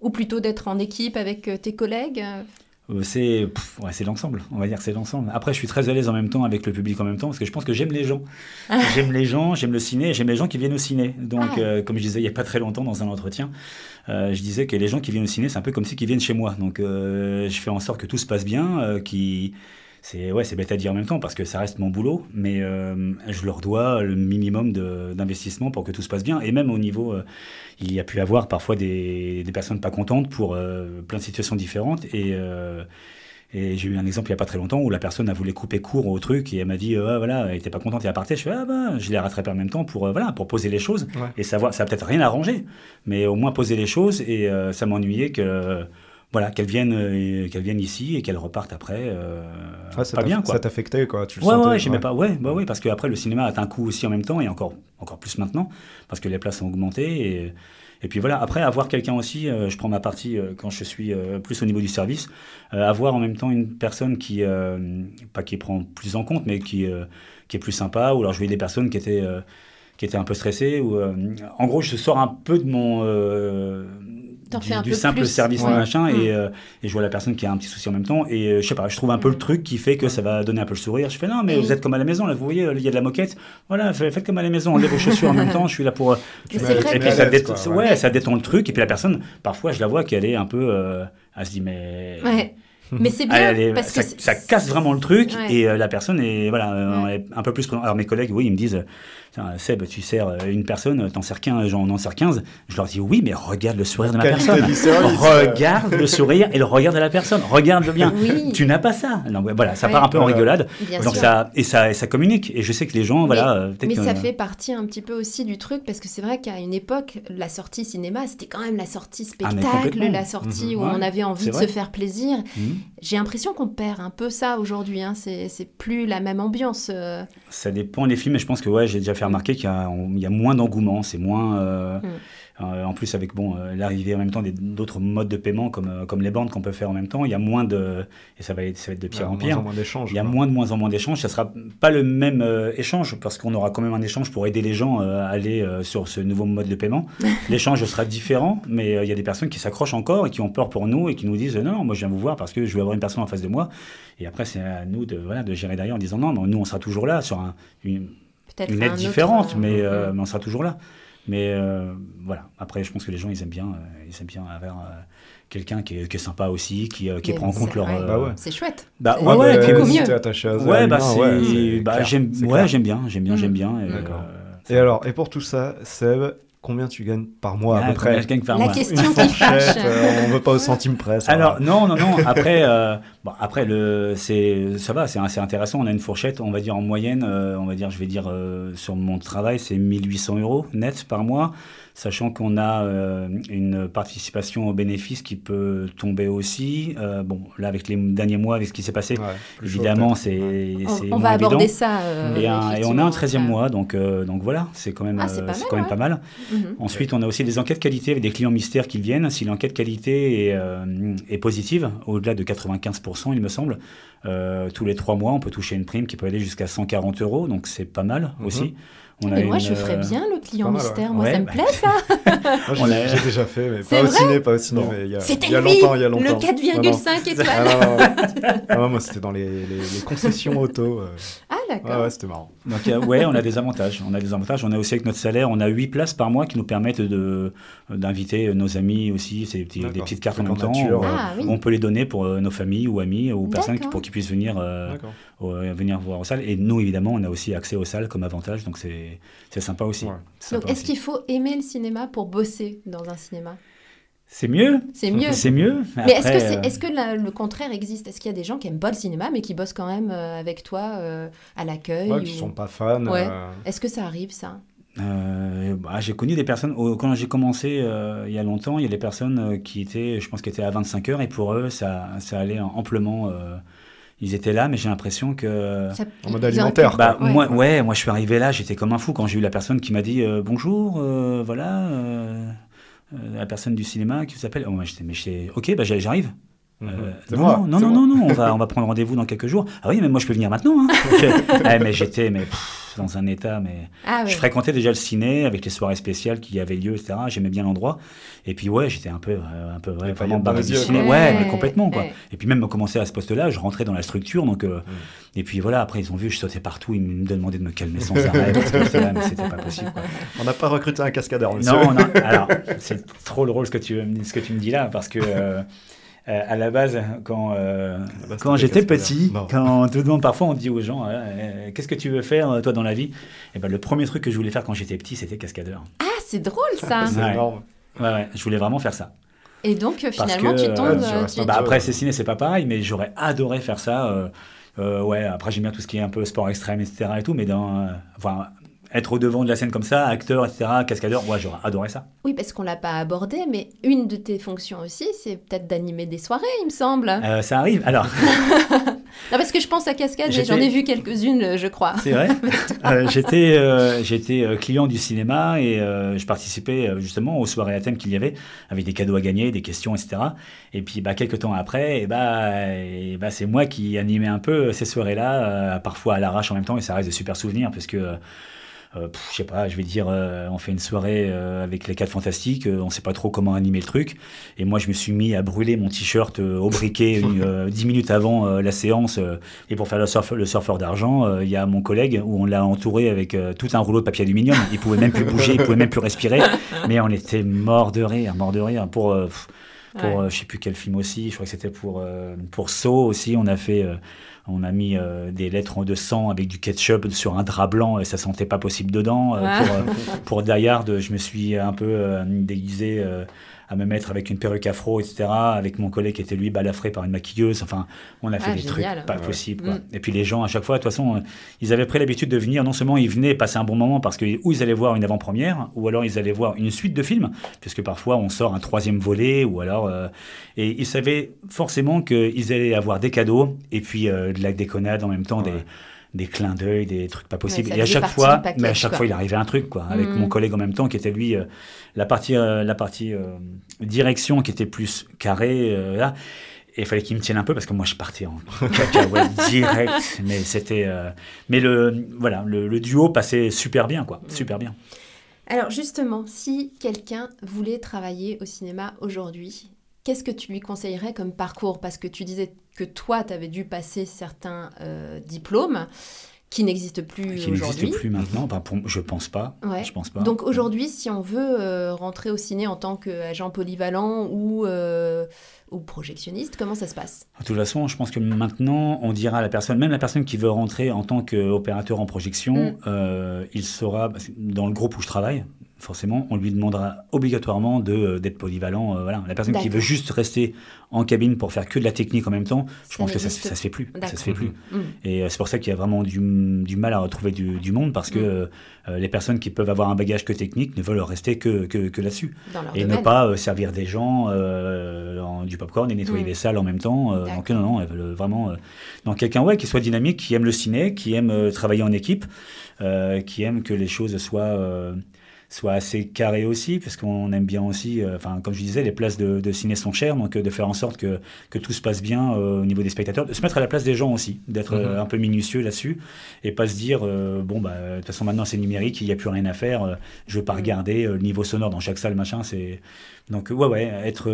Ou plutôt d'être en équipe avec tes collègues C'est pff, ouais, c'est l'ensemble, on va dire c'est l'ensemble. Après, je suis très à l'aise en même temps avec le public en même temps parce que je pense que j'aime les gens. j'aime les gens, j'aime le ciné, j'aime les gens qui viennent au ciné. Donc, Ah. euh, comme je disais il n'y a pas très longtemps dans un entretien, euh, je disais que les gens qui viennent au ciné, c'est un peu comme si ils viennent chez moi. Donc, euh, je fais en sorte que tout se passe bien, euh, qui c'est ouais, c'est bête à dire en même temps parce que ça reste mon boulot, mais euh, je leur dois le minimum d'investissement pour que tout se passe bien. Et même au niveau, euh, il y a pu avoir parfois des, des personnes pas contentes pour euh, plein de situations différentes. Et, et j'ai eu un exemple il y a pas très longtemps où la personne a voulu couper court au truc et elle m'a dit Ah, voilà, elle était pas contente et elle partait. Je fais ah bah, je l'ai rattrapé en même temps pour voilà pour poser les choses Ouais. et savoir. Ça a peut-être rien arrangé, mais au moins poser les choses et ça m'ennuyait que voilà qu'elle vienne euh, qu'elle vienne ici et qu'elle reparte après. euh, Ah, ça pas bien quoi. Ça t'affectait, quoi. Tu le Ouais, sentais, ouais, j'aimais pas. Ouais, bah ouais, parce qu'après le cinéma a un coût aussi en même temps et encore, encore plus maintenant parce que les places ont augmenté et, et puis voilà. Après avoir quelqu'un aussi, euh, je prends ma partie euh, quand je suis euh, plus au niveau du service, euh, avoir en même temps une personne qui, euh, pas qui prend plus en compte, mais qui, euh, qui est plus sympa. Ou alors je voyais des personnes qui étaient euh, qui étaient un peu stressées. Ou euh, en gros, je sors un peu de mon euh, du, fais un du peu simple plus. service Ouais. machin et, euh, et je vois la personne qui a un petit souci en même temps et euh, je sais pas je trouve un peu le truc qui fait que ça va donner un peu le sourire je fais non mais Et- vous êtes comme à la maison là vous voyez il y a de la moquette voilà fa- faites comme à la maison enlevez vos chaussures en même temps je suis là pour euh, vrai et puis ça, l'aise, dé- quoi, ouais. ouais. ça détend le truc et puis la personne parfois je la vois qu'elle est un peu euh, elle se dit mais Ouais. Mais c'est bien parce ça, que ça casse vraiment le truc Ouais. et euh, la personne est voilà Ouais. un peu plus alors mes collègues oui ils me disent Seb tu sers euh, une personne t'en sers 15 j'en en sers 15 je leur dis oui mais regarde le sourire de la personne regarde le sourire et le regard de la personne regarde-le bien Oui. tu n'as pas ça donc voilà ça Ouais. part un peu en Voilà. rigolade Bien donc sûr. ça et ça et ça communique et je sais que les gens voilà euh, peut-être Mais que- ça fait partie un petit peu aussi du truc parce que c'est vrai qu'à une époque, la sortie cinéma, c'était quand même la sortie Ah, mais spectacle, la sortie Mhm. où Ouais, on avait envie de vrai. se faire plaisir. Mhm. J'ai l'impression qu'on perd un peu ça aujourd'hui. Hein. C'est c'est plus la même ambiance. euh. Ça dépend des films, mais je pense que ouais, j'ai déjà fait remarquer qu'il y, a- y moins d'engouement, c'est moins. euh, Mm. euh, en plus, avec bon, euh, l'arrivée en même temps d'autres modes de paiement comme, euh, comme les bandes qu'on peut faire en même temps, il y a moins de. Et ça va être, ça va être de pire en moins pire. en moins d'échanges. Il y a moins de moins en moins d'échanges. Ça sera pas le même euh, échange parce qu'on aura quand même un échange pour aider les gens euh, à aller euh, sur ce nouveau mode de paiement. L'échange sera différent, mais euh, il y a des personnes qui s'accrochent encore et qui ont peur pour nous et qui nous disent non, moi je viens vous voir parce que je vais avoir une personne en face de moi. Et après, c'est à nous de, voilà, de gérer derrière en disant non, mais nous on sera toujours là sur un- une, Peut-être une un aide différente, euh, mais, euh, mais on sera toujours là. Mais euh, voilà, après, je pense que les gens, ils aiment bien, euh, ils aiment bien avoir euh, quelqu'un qui est, qui est sympa aussi, qui, euh, qui prend en compte leur. euh, Bah ouais. C'est chouette. Bah, ouais, ouais, et puis si mieux. t'es attaché à Ouais, bah, ouais, bah, j'aime, ouais, clair. j'aime bien, j'aime bien, Mm. j'aime bien. euh, Et alors, et pour tout ça, Seb, combien tu gagnes par mois à ah, peu combien près je gagne par La mois question Une qui fâche. fourchette, euh, on veut pas au centime près. ça Alors va. non non non après euh, bon après le c'est ça va c'est assez intéressant on a une fourchette on va dire en moyenne euh, on va dire je vais dire euh, sur mon travail c'est 1800 euros net par mois sachant qu'on a euh, une participation aux bénéfices qui peut tomber aussi Euh, bon là avec les derniers mois avec ce qui s'est passé Ouais, évidemment c'est On, c'est on moins va aborder évident. ça. euh, et, un- et on a un 13e après. mois, donc, euh, donc voilà, c'est quand même, Ah, c'est pas c'est mal, quand même ouais. pas mal. Mhm. Ensuite, on a aussi des enquêtes qualité avec des clients mystères qui viennent. Si l'enquête qualité est, euh, est positive, au-delà de 95%, il me semble, euh, tous les trois mois, on peut toucher une prime qui peut aller jusqu'à 140 euros. Donc, c'est pas mal Mhm. aussi. On Mais a moi, une, je ferais euh, bien le client mal, mystère. ouais. Moi, ça me bah. plaît, ça. Moi, j'ai déjà fait, mais pas au ciné, pas au ciné, Bon. mais il y a, C'était il y a longtemps, il y a longtemps. le 4,5 étoiles. Ah, non, non, non. Ah, non, moi, c'était dans les, les- les concessions auto. euh. Ah, d'accord. Ouais, ouais, c'était marrant. Donc, euh, ouais, on a des avantages. On a des avantages. On a aussi avec notre salaire, on a 8 places par mois qui nous permettent de d'inviter nos amis aussi. C'est des, petits- des D'accord. petites cartes en même temps. Ah, oui. On peut les donner pour euh, nos familles ou amis ou personnes qui- pour qu'ils puissent venir, euh, euh, venir voir aux salles. Et nous, évidemment, on a aussi accès aux salles comme avantage. Donc, c'est c'est sympa aussi. Ouais. Donc, est-ce aussi. qu'il faut aimer le cinéma pour bosser dans un cinéma? C'est mieux. C'est mieux. C'est mieux. Mais est-ce que, euh, est-ce que la- le contraire existe? Est-ce qu'il y a des gens qui aiment pas le cinéma mais qui bossent quand même euh, avec toi euh, à l'accueil Ouais, qui ou- sont pas fans. Ouais. euh, Est-ce que ça arrive ça? Euh, bah, j'ai connu des personnes, quand j'ai commencé euh, il y a longtemps, il y a des personnes euh, qui étaient, je pense, qui étaient à 25 heures et pour eux, ça, ça allait amplement. euh, ils étaient là, mais j'ai l'impression que. Ça- En mode alimentaire. Bah, Ouais. moi, ouais, moi je suis arrivé là, j'étais comme un fou quand j'ai eu la personne qui m'a dit euh, bonjour, euh, voilà, la personne du cinéma qui s'appelle. Oh, moi, j'étais, mais j'étais, ok, bah, j'arrive. mhm. Euh, non, moi, non, non, non, moi. non, non, on va, on va prendre rendez-vous dans quelques jours. Ah oui, mais moi je peux venir maintenant. Hein. Ouais, mais j'étais mais, pff, dans un état, mais. Ah, ouais. Je fréquentais déjà le ciné avec les soirées spéciales qui avaient lieu, etc. J'aimais bien l'endroit. Et puis ouais, j'étais un peu, euh, un peu ouais, vraiment barré du ciné. Ouais, Ouais, mais complètement quoi. ouais. Et puis même commencer à ce poste-là, je rentrais dans la structure, donc. euh, Et puis voilà, après ils ont vu, je sautais partout, ils me demandaient de me calmer sans arrêt. parce que j'étais là, mais c'était pas possible. Quoi. On n'a pas recruté un cascadeur, monsieur. Non, non. Alors, c'est trop drôle ce que tu, ce que tu me dis là, parce que euh, euh, à la base, quand, euh, base, quand j'étais petit, quand on te demande parfois, on dit aux gens, euh, euh, qu'est-ce que tu veux faire toi dans la vie? Et ben le premier truc que je voulais faire quand j'étais petit, c'était cascadeur. Ah, c'est drôle ça C'est Ouais. énorme. Ouais, ouais, je voulais vraiment faire ça. Et donc, euh, finalement, que, tu tombes. euh, tu Bah, après, c'est ciné, c'est pas pareil, mais j'aurais adoré faire ça. euh, euh, ouais, après, j'aime bien tout ce qui est un peu sport extrême, etc. et tout, mais dans, euh, enfin, être au devant de la scène comme ça, acteur, etc., cascadeur, ouais, j'aurais adoré ça. Oui, parce qu'on l'a pas abordé, mais une de tes fonctions aussi, c'est peut-être d'animer des soirées, il me semble. Euh, ça arrive. Alors, Non, parce que je pense à Cascade, j'en ai vu quelques-unes, je crois. c'est vrai. Euh, j'étais, euh, j'étais client du cinéma et je participais justement aux soirées à thème qu'il y avait, avec des cadeaux à gagner, des questions, etc. Et puis, bah, quelques temps après, et bah, et bah, c'est moi qui animais un peu ces soirées-là, parfois à l'arrache en même temps, et ça reste de super souvenirs, parce que euh, euh, pff, je sais pas, je vais dire, euh, on fait une soirée euh, avec les 4 fantastiques, euh, on sait pas trop comment animer le truc, et moi je me suis mis à brûler mon t-shirt euh, au briquet une, euh, 10 minutes avant euh, la séance, euh, et pour faire le, surf, le surfeur d'argent, euh, il y a mon collègue où on l'a entouré avec euh, tout un rouleau de papier aluminium, il pouvait même plus bouger, il pouvait même plus respirer, mais on était mort de rire, mort de rire. Pour... euh, pff, pour Ouais. euh, je sais plus quel film aussi, je crois que c'était pour euh, pour Saw aussi, on a fait euh, on a mis euh, des lettres de sang avec du ketchup sur un drap blanc et ça sentait pas possible dedans. Euh, Ouais. pour, euh, pour Die Hard, je me suis un peu euh, déguisé euh, à me mettre avec une perruque afro, etc. Avec mon collègue qui était lui balafré par une maquilleuse. Enfin, on a fait Ah, des génial. trucs pas Ouais. possibles. quoi. Mm. Et puis les gens, à chaque fois, de toute façon, euh, ils avaient pris l'habitude de venir. Non seulement ils venaient passer un bon moment parce que ou ils allaient voir une avant-première, ou alors ils allaient voir une suite de films, puisque parfois on sort un troisième volet, ou alors euh, et ils savaient forcément qu'ils allaient avoir des cadeaux et puis euh, de la déconnade en même temps, des, Ouais. des clins d'œil, des trucs pas possibles. et à chaque fois, package, mais à chaque quoi. fois, il arrivait un truc, quoi, avec Mm. mon collègue en même temps, qui était lui euh, la partie, euh, la partie euh, direction qui était plus carrée, euh, là. Et il fallait qu'il me tienne un peu parce que moi je partais en cacahuète direct. Mais c'était, euh, mais le voilà, le, le duo passait super bien quoi, super bien. Alors justement, si quelqu'un voulait travailler au cinéma aujourd'hui, qu'est-ce que tu lui conseillerais comme parcours? Parce que tu disais que toi, tu avais dû passer certains euh, diplômes qui n'existent plus Qui aujourd'hui. plus maintenant. Pour, je pense pas. Ouais. Je pense pas. Donc aujourd'hui, si on veut euh, rentrer au ciné en tant qu'agent polyvalent ou, euh, ou projectionniste, comment ça se passe? De toute façon, je pense que maintenant, on dira à la personne, même la personne qui veut rentrer en tant qu'opérateur en projection, Mm. euh, il que dans le groupe où je travaille, forcément, on lui demandera obligatoirement de- d'être polyvalent. euh, voilà. La personne qui veut juste rester en cabine pour faire que de la technique en même temps, je Ça pense que ça, ça se fait plus. Ça se fait plus. Mm. Et euh, c'est pour ça qu'il y a vraiment du, du mal à retrouver du, du monde, parce que Mm. euh, les personnes qui peuvent avoir un bagage que technique ne veulent rester que, que, que là-dessus. Et domaine ne pas euh, servir des gens euh, en, du popcorn et nettoyer Mm. des salles en même temps. Euh, donc non, non, elles veulent vraiment euh, donc quelqu'un ouais, qui soit dynamique, qui aime le ciné, qui aime euh, travailler en équipe, euh, qui aime que les choses soient, euh, soit assez carré aussi, parce qu'on aime bien aussi, euh, enfin, comme je disais, les places de, de ciné sont chères, donc euh, de faire en sorte que, que tout se passe bien euh, au niveau des spectateurs, de se mettre à la place des gens aussi, d'être Mhm. un peu minutieux là-dessus, et pas se dire, euh, bon, bah, de toute façon, maintenant c'est numérique, il n'y a plus rien à faire, euh, je veux pas regarder euh, le niveau sonore dans chaque salle, machin, c'est. Donc, ouais, ouais, être.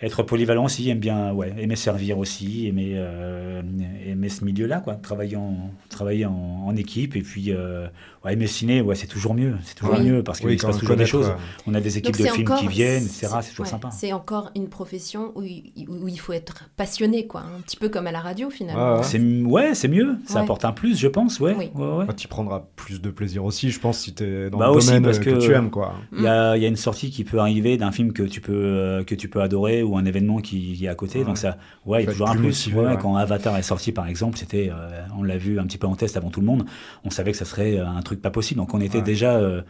Être polyvalent aussi, aime bien, ouais, aimer servir aussi, aimer, euh, aimer ce milieu-là, quoi. Travailler en, travailler en, en équipe et puis euh, ouais, le ciné, ouais, c'est toujours mieux, c'est toujours Oui. mieux parce qu'il Oui, se passe toujours des choses. quoi. On a des équipes Donc de films encore- qui viennent, etc. C'est toujours ouais, sympa. C'est encore une profession où il, où il faut être passionné, quoi. Un petit peu comme à la radio, finalement. Ouais, ouais. C'est ouais, c'est mieux. Ça Ouais. apporte un plus, je pense. Ouais. Oui. ouais, ouais. Bah, tu prendras plus de plaisir aussi, je pense, si t'es dans Bah le aussi, domaine parce euh, que, que- tu aimes, quoi. Il y, a, il y a une sortie qui peut arriver d'un film que tu peux euh, que tu peux adorer ou un événement qui, qui est à côté. Ouais. Donc ça, ouais, il y a toujours un plus plus. motivé, Ouais, ouais. Quand Avatar est sorti, par exemple, c'était, euh, on l'a vu un petit peu en test avant tout le monde. On savait que ça serait euh, un truc pas possible. Donc on était Ouais. déjà, euh,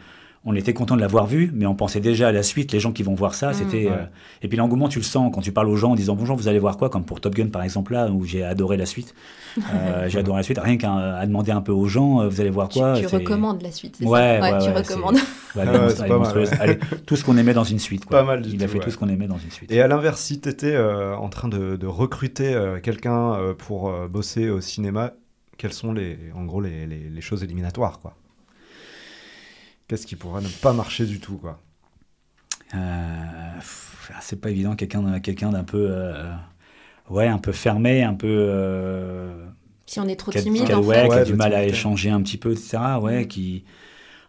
on était content de l'avoir vu, mais on pensait déjà à la suite. Les gens qui vont voir ça, Mm. c'était. Ouais. euh, et puis l'engouement, tu le sens quand tu parles aux gens en disant bonjour, vous allez voir quoi, comme pour Top Gun par exemple là, où j'ai adoré la suite. Euh, j'ai adoré la suite. Rien qu'à demander un peu aux gens, euh, vous allez voir quoi? tu recommandes la suite, Ouais, ça? Ouais, tu ouais, recommandes. Ah monstres- pas mal. Allez, tout ce qu'on aimait dans une suite. Quoi. Pas mal du Il a fait ouais. tout ce qu'on aimait dans une suite. Et à l'inverse, si tu étais en train de, de recruter euh, quelqu'un euh, pour euh, bosser au cinéma, quelles sont les, en gros les, les- les choses éliminatoires quoi? Qu'est-ce qui pourrait ne pas marcher du tout quoi Euh, pff, c'est pas évident, quelqu'un d'un- quelqu'un d'un peu. euh, ouais, un peu fermé, un peu. euh, Si on est trop timide, qui a- en ouais, qui a du mal à échanger un petit peu, etc. Ouais, Mm. qui.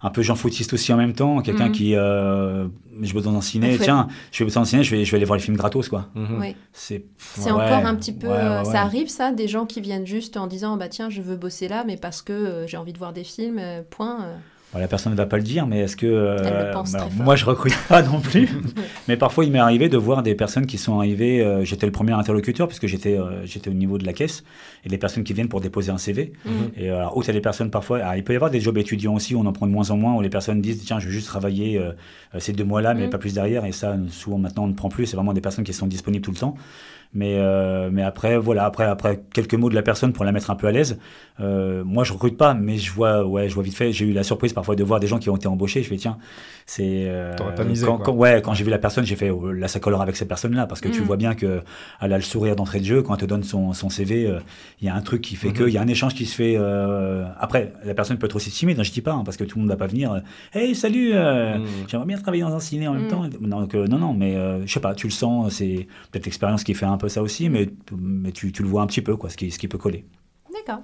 Un peu Jean Foutiste aussi en même temps, quelqu'un Mm. qui. euh, je bosse dans un ciné, tiens, je vais bosser dans un ciné, je vais, je vais aller voir les films gratos, quoi. Mhm. Oui. C'est ouais, encore un petit peu. ouais, ouais, euh, ouais. Ça arrive, ça, des gens qui viennent juste en disant bah tiens, je veux bosser là, mais parce que euh, j'ai envie de voir des films, euh, point. Bon, la personne ne va pas le dire, mais est-ce que. euh, alors, fort. moi, je recrute pas non plus. mais parfois, il m'est arrivé de voir des personnes qui sont arrivées. euh, j'étais le premier interlocuteur, puisque j'étais euh, j'étais au niveau de la caisse, et les personnes qui viennent pour déposer un CV. Mhm. Et alors, tu as des personnes parfois. alors, il peut y avoir des jobs étudiants aussi, où on en prend de moins en moins, où les personnes disent tiens, je veux juste travailler euh, euh, ces deux mois-là, mais Mhm. pas plus derrière. Et ça, souvent maintenant, on ne prend plus. C'est vraiment des personnes qui sont disponibles tout le temps. Mais, euh, mais après, voilà, après, après quelques mots de la personne pour la mettre un peu à l'aise. Euh, moi, je recrute pas, mais je vois, ouais, je vois vite fait. J'ai eu la surprise parfois de voir des gens qui ont été embauchés. Je fais tiens, c'est. euh, T'aurais pas misé, quand, quand- ouais, quand j'ai vu la personne, j'ai fait oh, là, ça collera avec cette personne-là, parce que tu Mhm. vois bien que elle a le sourire d'entrée de jeu quand elle te donne son, son CV. euh, Il y a un truc qui fait que, Mhm. il y a un échange qui se fait. euh, après, la personne peut être aussi timide, hein, je dis pas, hein, parce que tout le monde va pas venir. euh, hey, salut, euh, Mhm. j'aimerais bien travailler dans un ciné en même Mm. temps. Donc, euh, non, non, mais euh, je sais pas, tu le sens, c'est peut-être l'expérience qui fait un peu ça aussi, mais, mais tu, tu le vois un petit peu, quoi, ce qui, ce qui peut coller. D'accord.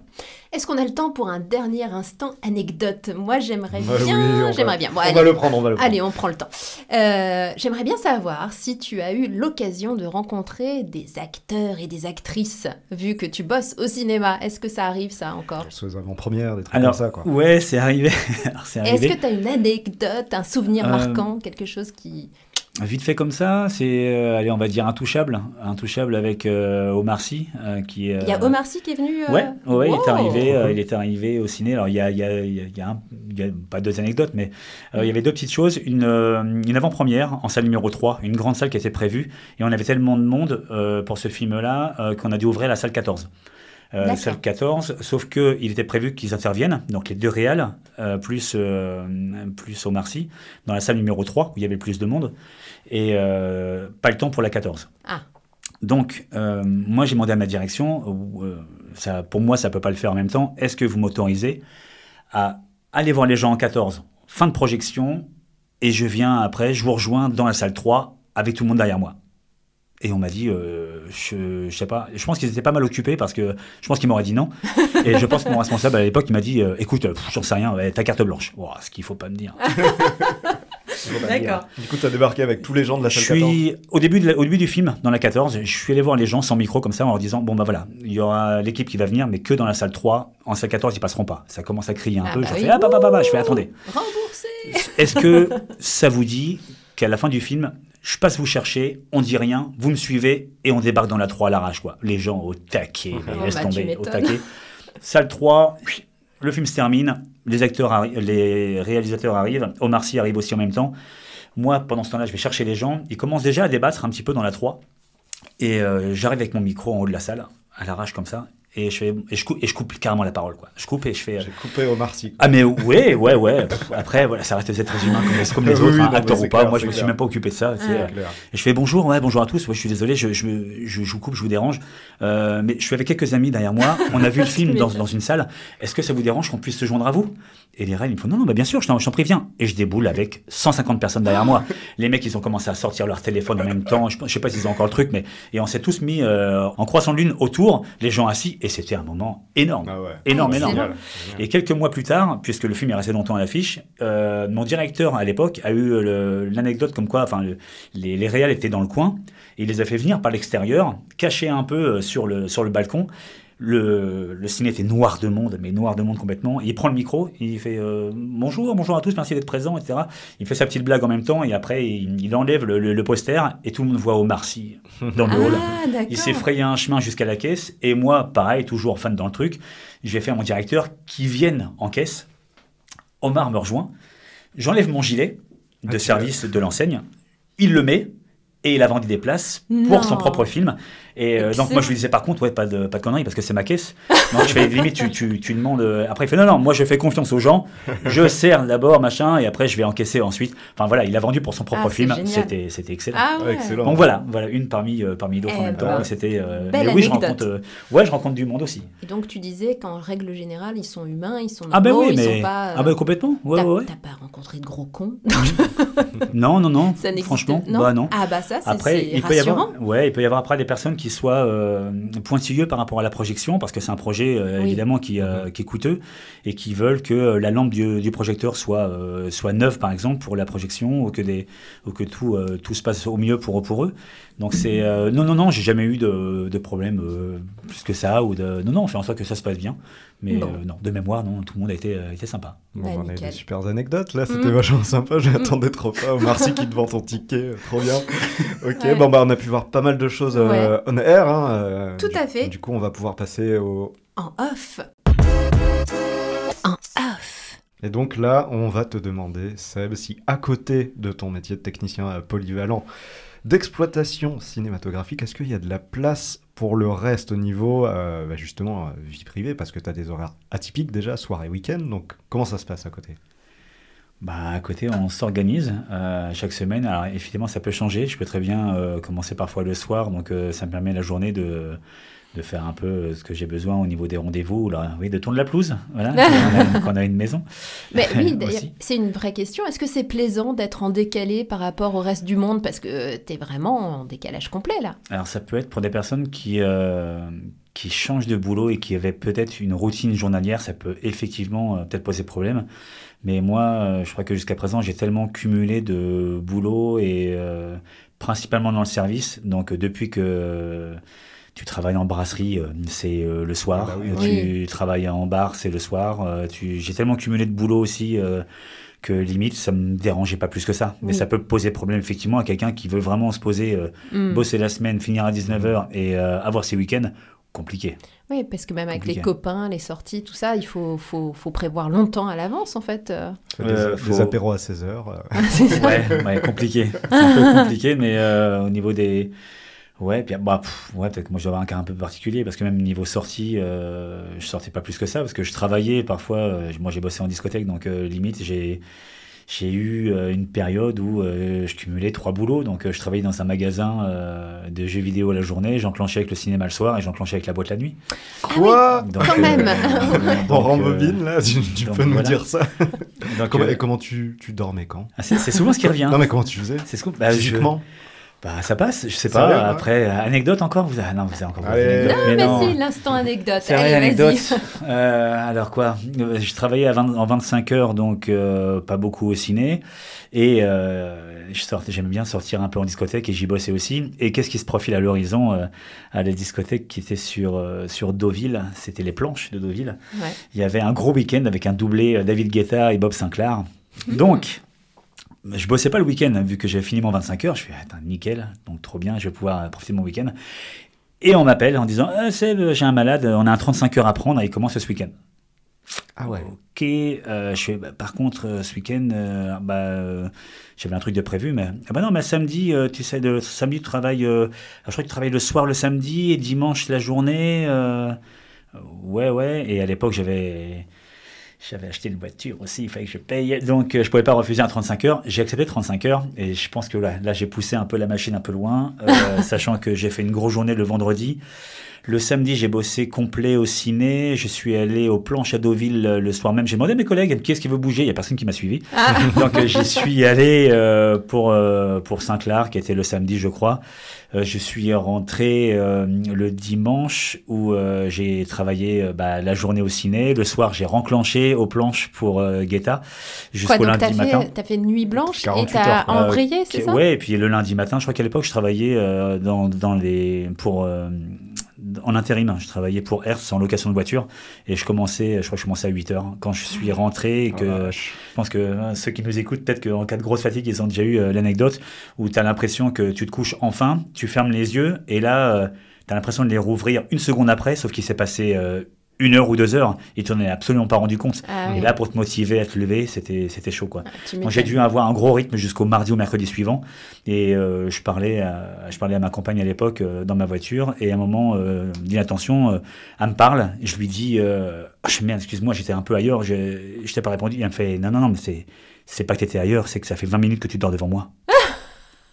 Est-ce qu'on a le temps pour un dernier instant anecdote? Moi, j'aimerais Bah bien. oui, va- j'aimerais bien. Bon, on allez. va le prendre, on va le prendre. Allez, on prend le temps. Euh, J'aimerais bien savoir si tu as eu l'occasion de rencontrer des acteurs et des actrices, vu que tu bosses au cinéma. Est-ce que ça arrive, ça, encore? Sur les avant-premières, des trucs Alors, comme ça quoi. ouais, c'est arrivé. Est-ce que tu as une anecdote, un souvenir Euh, marquant, quelque chose qui... Vite fait comme ça, c'est, euh, allez, on va dire intouchable. Intouchable avec euh, Omar Sy, euh, qui est. Il y a euh, Omar Sy qui est venu... euh, Ouais, ouais, il est arrivé, euh, il est arrivé au ciné. Alors il y a, il y a, il y a- il y a un- il y a pas deux anecdotes, mais euh, il y avait deux petites choses. Une, euh, une avant-première en salle numéro 3, une grande salle qui était prévue, et on avait tellement de monde euh, pour ce film-là euh, qu'on a dû ouvrir la salle 14. Euh, salle 14, sauf que il était prévu qu'ils interviennent, donc les deux réals, euh, plus, euh, plus Omar Sy, dans la salle numéro 3, où il y avait plus de monde, et euh, pas le temps pour la 14. Ah. Donc, euh, moi, j'ai demandé à ma direction, euh, ça, pour moi, ça peut pas le faire en même temps. Est-ce que vous m'autorisez à aller voir les gens en 14, fin de projection, et je viens après, je vous rejoins dans la salle 3 avec tout le monde derrière moi et on m'a dit, euh, je, je sais pas, je pense qu'ils étaient pas mal occupés parce que je pense qu'ils m'auraient dit non. Et je pense que mon responsable à l'époque, il m'a dit, euh, écoute, j'en sais rien, ouais, ta carte blanche. Ce qu'il faut pas me dire. D'accord. Du coup, t'as débarqué avec tous les gens de la Je salle 14. suis au début, de la- au début du film, dans la 14, je suis allé voir les gens sans micro comme ça en leur disant bon bah voilà, il y aura l'équipe qui va venir, mais que dans la salle 3. En salle 14, ils passeront pas. Ça commence à crier un Ah peu. bah je oui. fais ah bah bah bah, bah. je fais attendez. Remboursé Est-ce que ça vous dit qu'à la fin du film, je passe vous chercher, on dit rien, vous me suivez et on débarque dans la 3 à l'arrache quoi. Les gens au taquet, mais Oh, laisse bah, tu tomber, au taquet. Salle 3, le film se termine, les acteurs, les réalisateurs arrivent, Omar Sy arrive aussi en même temps. Moi, pendant ce temps-là, je vais chercher les gens. Ils commencent déjà à débattre un petit peu dans la 3. Et euh, j'arrive avec mon micro en haut de la salle, à l'arrache comme ça. Et je, fais, et, je coupe, et je coupe carrément la parole. Quoi. Je coupe et je fais. euh, J'ai coupé Sy. quoi. ah mais ouais, ouais, ouais. Après, voilà, ça reste des êtres humains comme, comme les Oui, autres, oui, hein, non, mais acteurs ou pas. clair, Moi, je me suis même pas occupé de ça. Ah. euh, et je fais bonjour, ouais, bonjour à tous. Ouais, je suis désolé, je, je, me- je, je vous coupe, je vous dérange. Euh, mais je suis avec quelques amis derrière moi. On a vu le film dans, dans une salle. Est-ce que ça vous dérange qu'on puisse se joindre à vous? Et les reines, ils me font non, non, bah bien sûr, je t'en je t'en préviens. Et je déboule avec 150 personnes derrière moi. Les mecs, ils ont commencé à sortir leur téléphone en même temps. Je, je sais pas s'ils ont encore le truc, mais et on s'est tous mis euh, en croissant de lune autour, les gens assis, et c'était un moment énorme. Ah ouais. Énorme, Ah, énorme. Et quelques mois plus tard, puisque le film est resté longtemps à l'affiche, euh, mon directeur à l'époque a eu le- l'anecdote comme quoi, enfin, le- les, les réals étaient dans le coin, et il les a fait venir par l'extérieur, cachés un peu euh, sur le, sur le balcon. Le, le ciné était noir de monde, mais noir de monde complètement. Et il prend le micro, il fait euh, bonjour, bonjour à tous, merci d'être présents, etc. Il fait sa petite blague en même temps, et après il, il enlève le, le- le poster, et tout le monde voit Omar Sy dans le hall. Ah. Il s'est frayé un chemin jusqu'à la caisse. Et moi, pareil, toujours fan dans le truc, j'ai fait à mon directeur qui vienne en caisse. Omar me rejoint. J'enlève mon gilet de service de l'enseigne. Il le met. Et il a vendu des places pour son propre film. Et euh, donc moi je lui disais par contre, ouais, pas de, pas de conneries parce que c'est ma caisse. Donc je fais limite, tu, tu, tu demandes. euh, Après il fait non, non, moi je fais confiance aux gens. Je sers d'abord, machin, et après je vais encaisser ensuite. Enfin voilà, il a vendu pour son propre Ah, film. C'était c'était excellent. Ah ouais. Excellent. Donc voilà, voilà une parmi, euh, parmi d'autres Eh en même ben, temps. Et C'était. euh, mais oui, je rencontre. euh, ouais, je rencontre du monde aussi. Et donc tu disais qu'en règle générale, ils sont humains, ils sont Ah ben normaux, oui, ils mais sont pas. euh, ah ben complètement. Ouais, t'as, ouais, ouais. t'as pas rencontré de gros cons Non, non, non. Ça Franchement, non bah non. Ah bah ça, c'est, Après, il peut y rassurant. avoir, ouais, il peut y avoir après des personnes qui soient euh, pointilleux par rapport à la projection, parce que c'est un projet euh, Oui. évidemment qui, euh, qui est coûteux et qui veulent que la lampe du, du projecteur soit soit neuve par exemple pour la projection ou que des ou que tout tout se passe au mieux pour pour eux. Donc c'est euh, non non non, j'ai jamais eu de, de problème plus que ça ou de non non, on fait en sorte que ça se passe bien. Mais Bon. euh, non, de mémoire non, tout le monde a été a été sympa. Bon, Ouais, on a eu des super anecdotes là, c'était Mm. vachement sympa, j'attendais trop pas. Sy qui te vend ton ticket, euh, trop bien. Ok, Ouais. bon bah on a pu voir pas mal de choses euh, on air. Hein, euh, Tout du- à fait. Du coup on va pouvoir passer au... En off. En off. Et donc là on va te demander, Seb, si à côté de ton métier de technicien euh, polyvalent d'exploitation cinématographique, est-ce qu'il y a de la place pour le reste au niveau euh, bah, justement euh, vie privée? Parce que tu as des horaires atypiques déjà, soir et week-end, donc comment ça se passe à côté? Bah, à côté, on s'organise euh, chaque semaine. Alors, effectivement, ça peut changer. Je peux très bien commencer parfois le soir, donc ça me permet la journée de, de faire un peu euh, ce que j'ai besoin au niveau des rendez-vous, ou là, oui, de tourner la pelouse, voilà, quand, on a, quand on a une maison. Mais oui, c'est une vraie question. Est-ce que c'est plaisant d'être en décalé par rapport au reste du monde? Parce que t'es vraiment en décalage complet là. Alors, ça peut être pour des personnes qui, euh, qui changent de boulot et qui avaient peut-être une routine journalière, ça peut effectivement euh, peut-être poser problème. Mais moi, euh, je crois que jusqu'à présent, j'ai tellement cumulé de boulot et euh, principalement dans le service. Donc, euh, depuis que euh, tu travailles en brasserie, euh, c'est euh, le soir. Ah bah oui, Euh, tu travailles en bar, c'est le soir. Euh, tu... J'ai tellement cumulé de boulot aussi. euh, que limite, ça me dérangeait pas plus que ça. Mais Oui. ça peut poser problème effectivement à quelqu'un qui veut vraiment se poser, euh, Hmm. bosser la semaine, finir à 19h et euh, avoir ses week-ends, compliqué. Oui, parce que même avec les copains, les sorties, tout ça, il faut, faut, faut prévoir longtemps à l'avance en fait. Euh, des, apéros à 16h. C'est ça. Ouais, ouais, compliqué. C'est un peu compliqué, mais euh, au niveau des. Ouais, puis bah, pff, ouais, peut-être que moi je dois avoir un cas un peu particulier parce que même niveau sortie, euh, je sortais pas plus que ça parce que je travaillais parfois. euh, moi j'ai bossé en discothèque donc euh, limite j'ai. J'ai eu euh, une période où euh, je cumulais trois boulots. Donc, euh, je travaillais dans un magasin euh, de jeux vidéo la journée, j'enclenchais avec le cinéma le soir et j'enclenchais avec la boîte la nuit. Quoi Donc, Quand euh, même. On donc, rembobine là, tu, tu donc peux nous voilà. dire ça donc, Comment- euh, Et comment tu, tu dormais quand? Ah, c'est c'est souvent ce qui revient. Non mais comment tu faisais? C'est ce bah, je- Bah, ça passe, je sais pas. ouais. Après, anecdote encore vous... Ah non, vous avez encore Allez. anecdotes. Mais, non. si, l'instant anecdote. C'est vrai, anecdote. Euh, alors quoi Euh, Je travaillais à 20 en 25 heures, donc euh, pas beaucoup au ciné. Et euh, j'aimais bien sortir un peu en discothèque et j'y bossais aussi. Et qu'est-ce qui se profile à l'horizon euh, à la discothèque qui était sur, euh, sur Deauville? C'était les planches de Deauville. Ouais. Il y avait un gros week-end avec un doublé David Guetta et Bob Sinclair. Donc, je bossais pas le week-end, hein, vu que j'avais fini mon 25 heures. Je fais, attends, nickel, donc trop bien, je vais pouvoir euh, profiter de mon week-end. Et on m'appelle en disant, Ah, Seb, j'ai un malade, on a un 35 heures à prendre et il commence ce week-end. Ah ouais. Ok, euh, je fais, bah, par contre, euh, ce week-end, euh, bah, euh, j'avais un truc de prévu, mais ah bah non, mais samedi, euh, tu sais, samedi, tu travailles, euh, je crois que tu travailles le soir le samedi et dimanche la journée. euh, Ouais, ouais. Et à l'époque, j'avais. J'avais acheté une voiture aussi, il fallait que je paye. Donc, euh, je pouvais pas refuser un 35 heures. J'ai accepté 35 heures et je pense que là, là j'ai poussé un peu la machine un peu loin, euh, sachant que j'ai fait une grosse journée le vendredi. Le samedi, j'ai bossé complet au ciné. Je suis allé au planche à Deauville euh, le soir même. J'ai demandé à mes collègues qui est-ce qui veut bouger? Il y a personne qui m'a suivi. Ah, Donc euh, j'y suis allé euh, pour, euh, pour Saint-Clar, qui était le samedi, je crois. Euh, je suis rentré euh, le dimanche où euh, j'ai travaillé bah, la journée au ciné. Le soir, j'ai renclenché aux planches pour Guetta jusqu'au lundi matin. fait, t'as fait une nuit blanche et 48 t'as embrayé, c'est ça? Ouais, et puis le lundi matin, je crois qu'à l'époque, je travaillais euh, dans, dans les, pour, euh, en intérim. hein. Je travaillais pour Hertz en location de voiture et je commençais, je crois que je commençais à 8 heures. Quand je suis rentré et que la vache. je pense que euh, ceux qui nous écoutent, peut-être qu'en cas de grosse fatigue, ils ont déjà eu euh, l'anecdote où tu as l'impression que tu te couches enfin, tu fermes les yeux et là, tu as l'impression de les rouvrir une seconde après, sauf qu'il s'est passé euh, une heure ou deux heures et tu n'en es absolument pas rendu compte. Ah Et là, pour te motiver à te lever, c'était c'était chaud. quoi. Ah, tu Donc j'ai dû avoir un gros rythme jusqu'au mardi ou mercredi suivant. Et euh, je, parlais à, je parlais à ma compagne à l'époque euh, dans ma voiture. Et à un moment, euh, d'inattention, euh, elle me parle. Et je lui dis je- Merde, excuse-moi, j'étais un peu ailleurs. Je je t'ai pas répondu. Et elle me fait Non, non, non, mais c'est. C'est pas que t'étais ailleurs, c'est que ça fait 20 minutes que tu dors devant moi.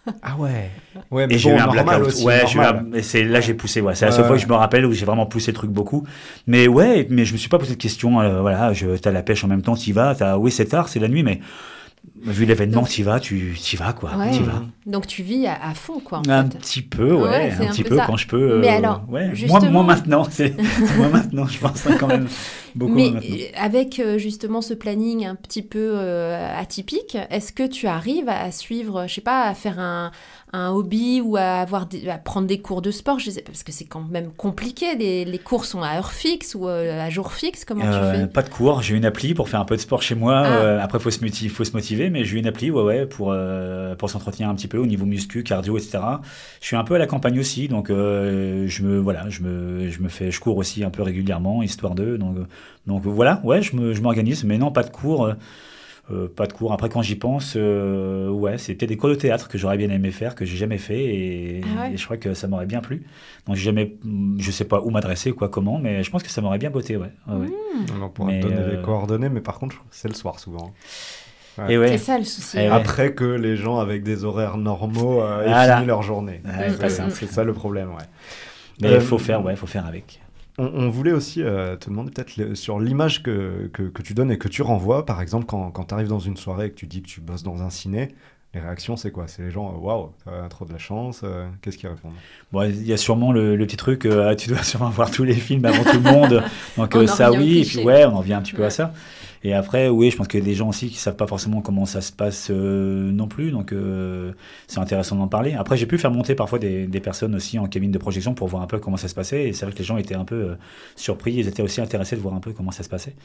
Ah ouais. Ouais, mais Et j'ai eu un blackout. aussi, ouais, j'ai eu un- et c'est là j'ai poussé. Ouais, c'est la seule fois que je me rappelle où j'ai vraiment poussé le truc beaucoup. Mais ouais, mais je me suis pas posé de questions. euh, voilà, je, t'as la pêche en même temps, t'y vas. T'as, oui, c'est tard, c'est la nuit, mais vu l'événement, t'y vas, tu t'y vas quoi. Ouais. T'y vas. Donc tu vis à, à fond, quoi, en Un fait. petit peu, ouais, un un petit peu ça. quand je peux. Mais euh, alors, ouais. moi, justement- moi maintenant, c'est moi maintenant, je pense hein, quand même beaucoup Mais maintenant. avec euh, justement ce planning un petit peu euh, atypique, est-ce que tu arrives à suivre, je sais pas, à faire un, un hobby ou à, avoir des- à prendre des cours de sport je sais, Parce que c'est quand même compliqué, les, les cours sont à heure fixe ou euh, à jour fixe, comment Euh, tu fais? pas de cours, j'ai une appli pour faire un peu de sport chez moi. Ah. Euh, après, faut se motiver, faut se motiver, mais j'ai une appli, ouais, ouais, pour euh, pour s'entretenir un petit peu au niveau muscu, cardio, etc. Je suis un peu à la campagne aussi, donc je me voilà, je me je me fais, je cours aussi un peu régulièrement, histoire de. Donc donc voilà, ouais, je me je m'organise, mais non, pas de cours. Euh, euh, pas de cours. Après, quand j'y pense, euh, ouais, c'est peut-être des cours de théâtre que j'aurais bien aimé faire, que j'ai jamais fait, et, Ah ouais. et je crois que ça m'aurait bien plu. Donc, j'ai jamais, je sais pas où m'adresser, quoi, comment, mais je pense que ça m'aurait bien botté, ouais. ouais, ouais. On pourra Mais, te donner euh, les coordonnées, mais par contre, c'est le soir souvent. Et ouais. C'est ça le souci. Ouais. ouais. Après que les gens avec des horaires normaux euh, aient Voilà. fini leur journée. Ouais, Mm, mm, simple. C'est ça le problème, ouais. Mais il Euh, faut faire, ouais, faut faire avec. On, on voulait aussi euh, te demander peut-être sur l'image que, que, que tu donnes et que tu renvoies. Par exemple, quand, quand tu arrives dans une soirée et que tu dis que tu bosses dans un ciné, les réactions, c'est quoi? C'est les gens, euh, waouh, t'as trop de la chance. euh, Qu'est-ce qu'ils répondent? Bon, il y a sûrement le, le petit truc, euh, ah, tu dois sûrement voir tous les films avant tout le monde. Donc euh, ça, oui, et puis ouais, on en vient un petit peu Ouais. à ça. Et après, oui, je pense qu'il y a des gens aussi qui savent pas forcément comment ça se passe euh, non plus, donc euh, c'est intéressant d'en parler. Après, j'ai pu faire monter parfois des, des personnes aussi en cabine de projection pour voir un peu comment ça se passait, et c'est vrai que les gens étaient un peu euh, surpris, ils étaient aussi intéressés de voir un peu comment ça se passait.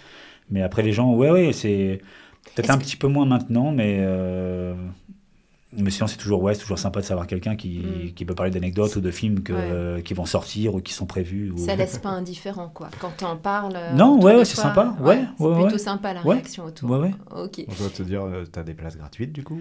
Mais après, les gens, ouais, ouais, c'est peut-être un que- petit peu moins maintenant, mais euh, mais sinon, c'est toujours, ouais, c'est toujours sympa de savoir quelqu'un qui, Mm. qui peut parler d'anecdotes ou de films que, Ouais. euh, qui vont sortir ou qui sont prévus. Ou... Ça laisse pas indifférent, quoi. Quand t'en parles. euh, Non, ouais, c'est sympa. Ouais, c'est ouais, plutôt ouais. sympa la Ouais. réaction autour. Ouais, ouais. Ok. On doit te dire, euh, t'as des places gratuites du coup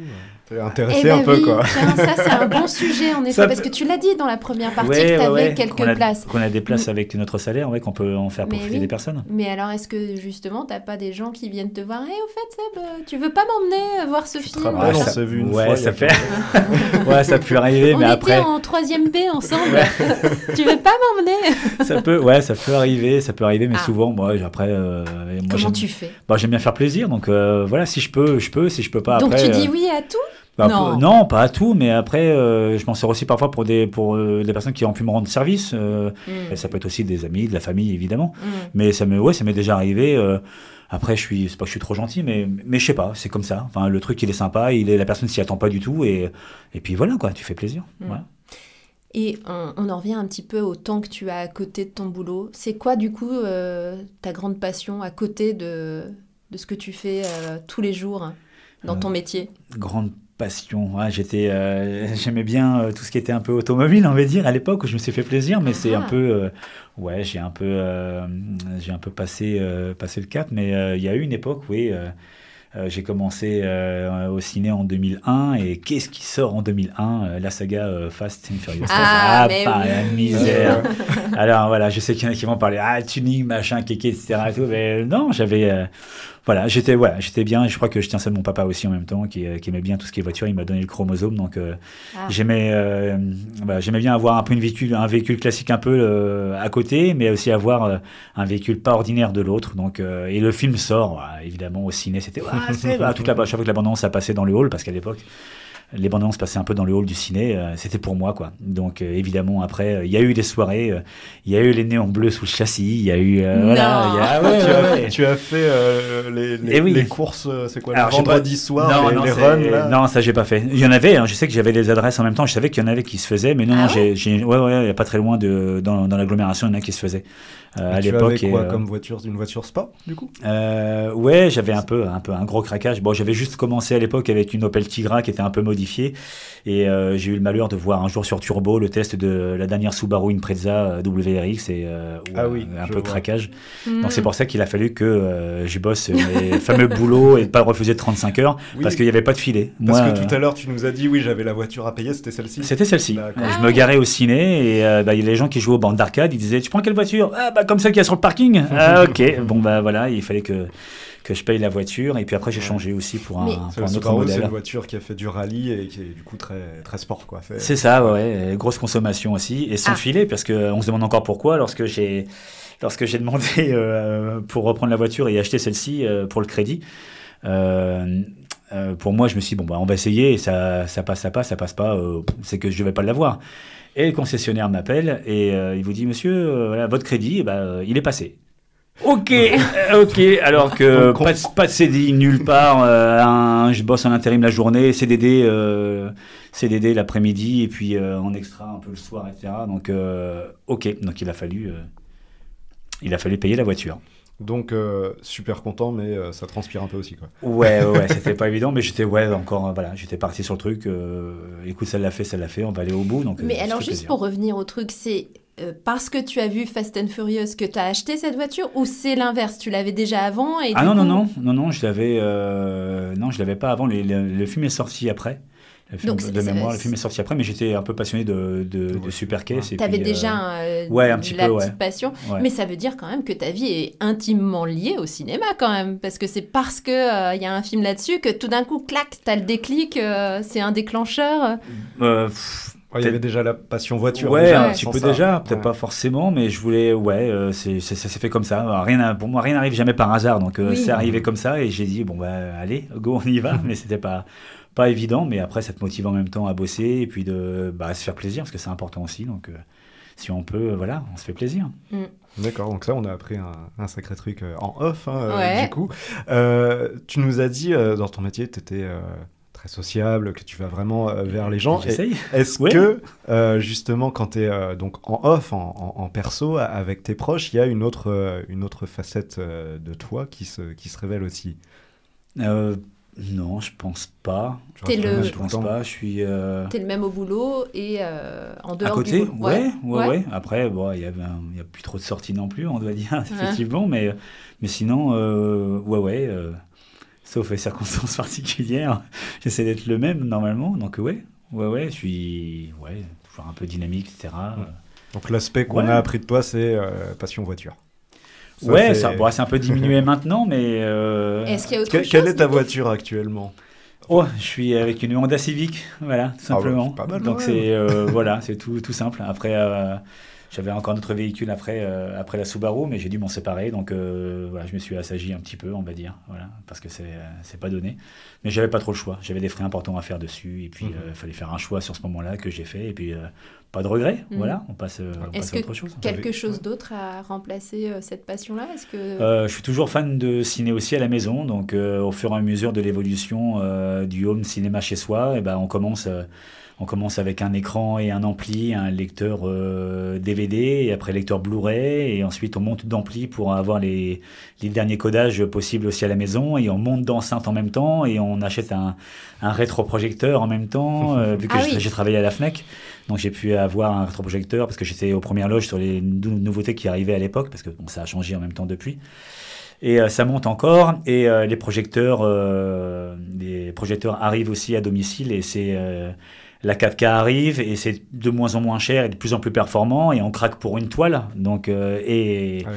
T'es Eh intéressé ben un peu oui, quoi. tiens, ça c'est un bon sujet en effet, Ça parce peut- que tu l'as dit dans la première partie Ouais, que tu ouais, avais ouais. quelques a, places. Qu'on a des places avec notre salaire, ouais, qu'on peut en faire Mais profiter oui. des personnes. Mais alors, est-ce que justement, t'as pas des gens qui viennent te voir? Et au fait, Seb, tu veux pas m'emmener voir ce film? travailles, machin on s'est vu une fois, fait. ouais, ça peut arriver, On mais était après, en troisième B ensemble. tu veux pas m'emmener? Ça peut, ouais, ça peut arriver, ça peut arriver, mais Ah. souvent, moi, après, euh, moi, Comment tu fais? Bah, j'aime bien faire plaisir, donc euh, voilà, si je peux, je peux, si je peux pas, Donc après. tu dis euh, oui à tout? bah, Non. non, pas à tout, mais après, euh, je m'en sers aussi parfois pour des, pour euh, des personnes qui ont pu me rendre service. euh, Mm, et ça peut être aussi des amis, de la famille, évidemment. mm. Mais ça me, ouais, ça m'est déjà arrivé. Après, je suis, c'est pas que je suis trop gentil, mais, mais je sais pas, c'est comme ça. Enfin, le truc, il est sympa, il est, la personne s'y attend pas du tout, et, et puis voilà, quoi, tu fais plaisir. Mm. Voilà. Et on, on en revient un petit peu au temps que tu as à côté de ton boulot. C'est quoi, du coup, euh, ta grande passion à côté de, de ce que tu fais euh, tous les jours dans Euh, ton métier? Grande passion. Ouais, j'étais, euh, j'aimais bien euh, tout ce qui était un peu automobile, on va dire, à l'époque où je me suis fait plaisir, mais c'est Ah. un peu, euh, ouais, j'ai un peu, j'ai un peu passé, passé le cap. Mais il y a eu une époque, oui. j'ai commencé au ciné en 2001 et qu'est-ce qui sort en 2001 Euh, La saga Fast and Furious. Ah, mais pas oui. la misère. Alors voilà, je sais qu'il y en a qui vont parler ah tuning machin kéké etc. et tout, mais non j'avais voilà j'étais voilà j'étais bien. Je crois que je tiens ça de mon papa aussi en même temps qui, euh, qui aimait bien tout ce qui est voiture. Il m'a donné le chromosome donc euh, Ah. j'aimais euh, bah, j'aimais bien avoir un peu une véhicule un véhicule classique un peu euh, à côté, mais aussi avoir euh, un véhicule pas ordinaire de l'autre. Donc euh, et le film sort évidemment au ciné c'était bah, toute la chaque fois que la bande annonce a passé dans le hall parce qu'à l'époque les bandes annonces passaient un peu dans le hall du ciné, euh, c'était pour moi quoi. Donc euh, évidemment après euh, il y a eu des soirées, euh, il y a eu les néons bleus sous le châssis, il y a eu voilà, il y a- ah ouais, tu, as, ouais. tu as fait euh, les, les, Eh oui. les courses, c'est quoi, Alors, le vendredi pas- soir, non, les, non, les runs là Non, ça j'ai pas fait. Il y en avait, hein, je sais que j'avais les adresses en même temps, je savais qu'il y en avait qui se faisaient, mais non, Ah non, ouais j'ai, j'ai- ouais, ouais, il y a pas très loin de, dans, dans l'agglomération, il y en a qui se faisaient euh, à tu l'époque. avais quoi et, euh, comme voiture Une voiture sport, du coup? Euh, ouais, j'avais un peu, un peu un gros craquage. Bon, j'avais juste commencé à l'époque avec une Opel Tigra qui était un peu modifiée, et euh, j'ai eu le malheur de voir un jour sur Turbo le test de la dernière Subaru Impreza euh, WRX et euh, Ah oui, un peu vois. craquage. Hmm. Donc c'est pour ça qu'il a fallu que euh, je bosse mes fameux boulots et pas refuser de 35 heures Oui, parce qu'il n'y avait pas de filet. Parce Moi, que tout à l'heure, tu nous as dit, oui, j'avais la voiture à payer, c'était celle-ci. c'était celle-ci. Je me garais au ciné et euh, bah, il y a les gens qui jouaient aux bandes d'arcade. Ils disaient Tu prends quelle voiture? Ah, bah comme celle qu'il y a sur le parking. ah, ok. Bon, bah voilà, il fallait que, que je paye la voiture. Et puis après, j'ai changé aussi pour un, pour C'est un le autre Subaru, c'est modèle. une voiture qui a fait du rallye et qui est du coup très, très sport. Quoi. C'est- ça, ouais, grosse consommation aussi. Et sans Ah. filet, parce qu'on se demande encore pourquoi, lorsque j'ai. Lorsque j'ai demandé euh, pour reprendre la voiture et acheter celle-ci euh, pour le crédit, euh, euh, pour moi, je me suis dit, bon, bah, on va essayer, et ça, ça passe, ça passe, ça passe pas, euh, c'est que je ne vais pas l'avoir. Et le concessionnaire m'appelle et euh, il vous dit, monsieur, euh, voilà, votre crédit, eh ben, euh, il est passé. Ok, euh, ok. Alors que pas, de- pas de CDI nulle part. euh, un- je bosse en intérim la journée, CDD, euh, CDD l'après-midi et puis euh, en extra un peu le soir, etc. Donc euh, ok. Donc il a fallu, euh, il a fallu payer la voiture. Donc, euh, super content, mais euh, ça transpire un peu aussi. Quoi. Ouais, ouais, c'était pas évident, mais j'étais ouais encore, euh, voilà, j'étais parti sur le truc. euh, écoute, ça l'a fait, ça l'a fait. On va aller au bout. Donc. euh, Mais alors, juste plaisir. pour revenir au truc, c'est euh, parce que tu as vu Fast and Furious que tu as acheté cette voiture ou c'est l'inverse Tu l'avais déjà avant et Ah non, non, coup- non, non, non, je l'avais, euh, non, je l'avais pas avant. Le, le- le film est sorti après. Le film, Donc, de mémoire, le film est sorti après, mais j'étais un peu passionné de, de, de Ouais. super caisse. et Tu avais puis, euh, déjà euh, ouais, un petit la peu, ouais. petite passion. ouais. Mais ça veut dire quand même que ta vie est intimement liée au cinéma quand même. Parce que c'est parce qu'il il y a un film là-dessus que tout d'un coup, clac, tu as le déclic, euh, c'est un déclencheur. Euh, pff, il y avait déjà la passion voiture. ouais, déjà, un Ouais. petit peu ça. déjà, peut-être Ouais. pas forcément, mais je voulais, ouais, euh, c'est, ça s'est fait comme ça. Alors, Rien, pour moi, rien n'arrive jamais par hasard, donc euh, Oui. c'est arrivé comme ça et j'ai dit bon bah allez, go, on y va. mais c'était pas pas évident, mais après ça te motive en même temps à bosser et puis de bah, se faire plaisir parce que c'est important aussi. Donc euh, si on peut, voilà, on se fait plaisir. D'accord, donc ça, on a appris un, un sacré truc en off, hein, euh, Ouais. du coup. Euh, tu nous as dit, euh, dans ton métier, tu étais très sociable, que tu vas vraiment euh, vers les gens. Est-ce Ouais. que, euh, justement, quand tu es donc en off, en, en- en perso, a- avec tes proches, il y a une autre, euh, une autre facette euh, de toi qui se, qui se révèle aussi? Euh, non, je pense pas. Tu T'es le- Je pense temps. pas. Je suis euh, Tu es le même au boulot et euh, en à dehors côté? du boulot. Ouais, ouais, ouais, Après, bon, il y avait, un- il y a plus trop de sorties non plus, on doit dire effectivement, mais mais sinon, euh, ouais, ouais. Sauf les circonstances particulières, j'essaie d'être le même normalement. Donc ouais, ouais, ouais. Je suis, ouais, toujours un peu dynamique, etc. Donc l'aspect qu'on Ouais. a appris de toi, c'est euh, passion voiture. Ça, ouais, c'est- ça, bon, c'est un peu diminué maintenant, mais. euh, Est-ce qu'il y a autre Que- chose quelle est ta voiture actuellement? Oh, je suis avec une Honda Civic, voilà, tout Ah bah, simplement. c'est pas mal, Donc ouais. c'est euh, voilà, c'est tout, tout simple. Après, euh, j'avais encore un autre véhicule après, euh, après la Subaru, mais j'ai dû m'en séparer. Donc euh, voilà, je me suis assagi un petit peu, on va dire, voilà, parce que c'est euh, c'est pas donné. Mais j'avais pas trop le choix. J'avais des frais importants à faire dessus, et puis Mhm. il fallait faire un choix sur ce moment-là que j'ai fait, et puis euh, pas de regret. Mhm. Voilà, on passe, euh, on Est-ce passe que à autre chose. Quelque Ouais. chose d'autre à remplacer euh, cette passion-là? Est-ce que Euh, je suis toujours fan de ciné aussi à la maison, donc euh, au fur et à mesure de l'évolution euh, du home cinéma chez soi, et ben on commence, euh, on commence avec un écran et un ampli, un lecteur euh, DVD, et après lecteur Blu-ray, et ensuite on monte d'ampli pour avoir les, les derniers codages possibles aussi à la maison, et on monte d'enceinte en même temps, et on achète un, un rétroprojecteur en même temps, euh, vu que Ah j'ai oui. travaillé à la FNEC. Donc j'ai pu avoir un rétroprojecteur parce que j'étais aux premières loges sur les nou- nouveautés qui arrivaient à l'époque, parce que bon, ça a changé en même temps depuis. Et euh, ça monte encore. Et euh, les projecteurs, euh, les projecteurs arrivent aussi à domicile et c'est euh, la 4K arrive et c'est de moins en moins cher et de plus en plus performant et on craque pour une toile. Donc euh, et, Ah.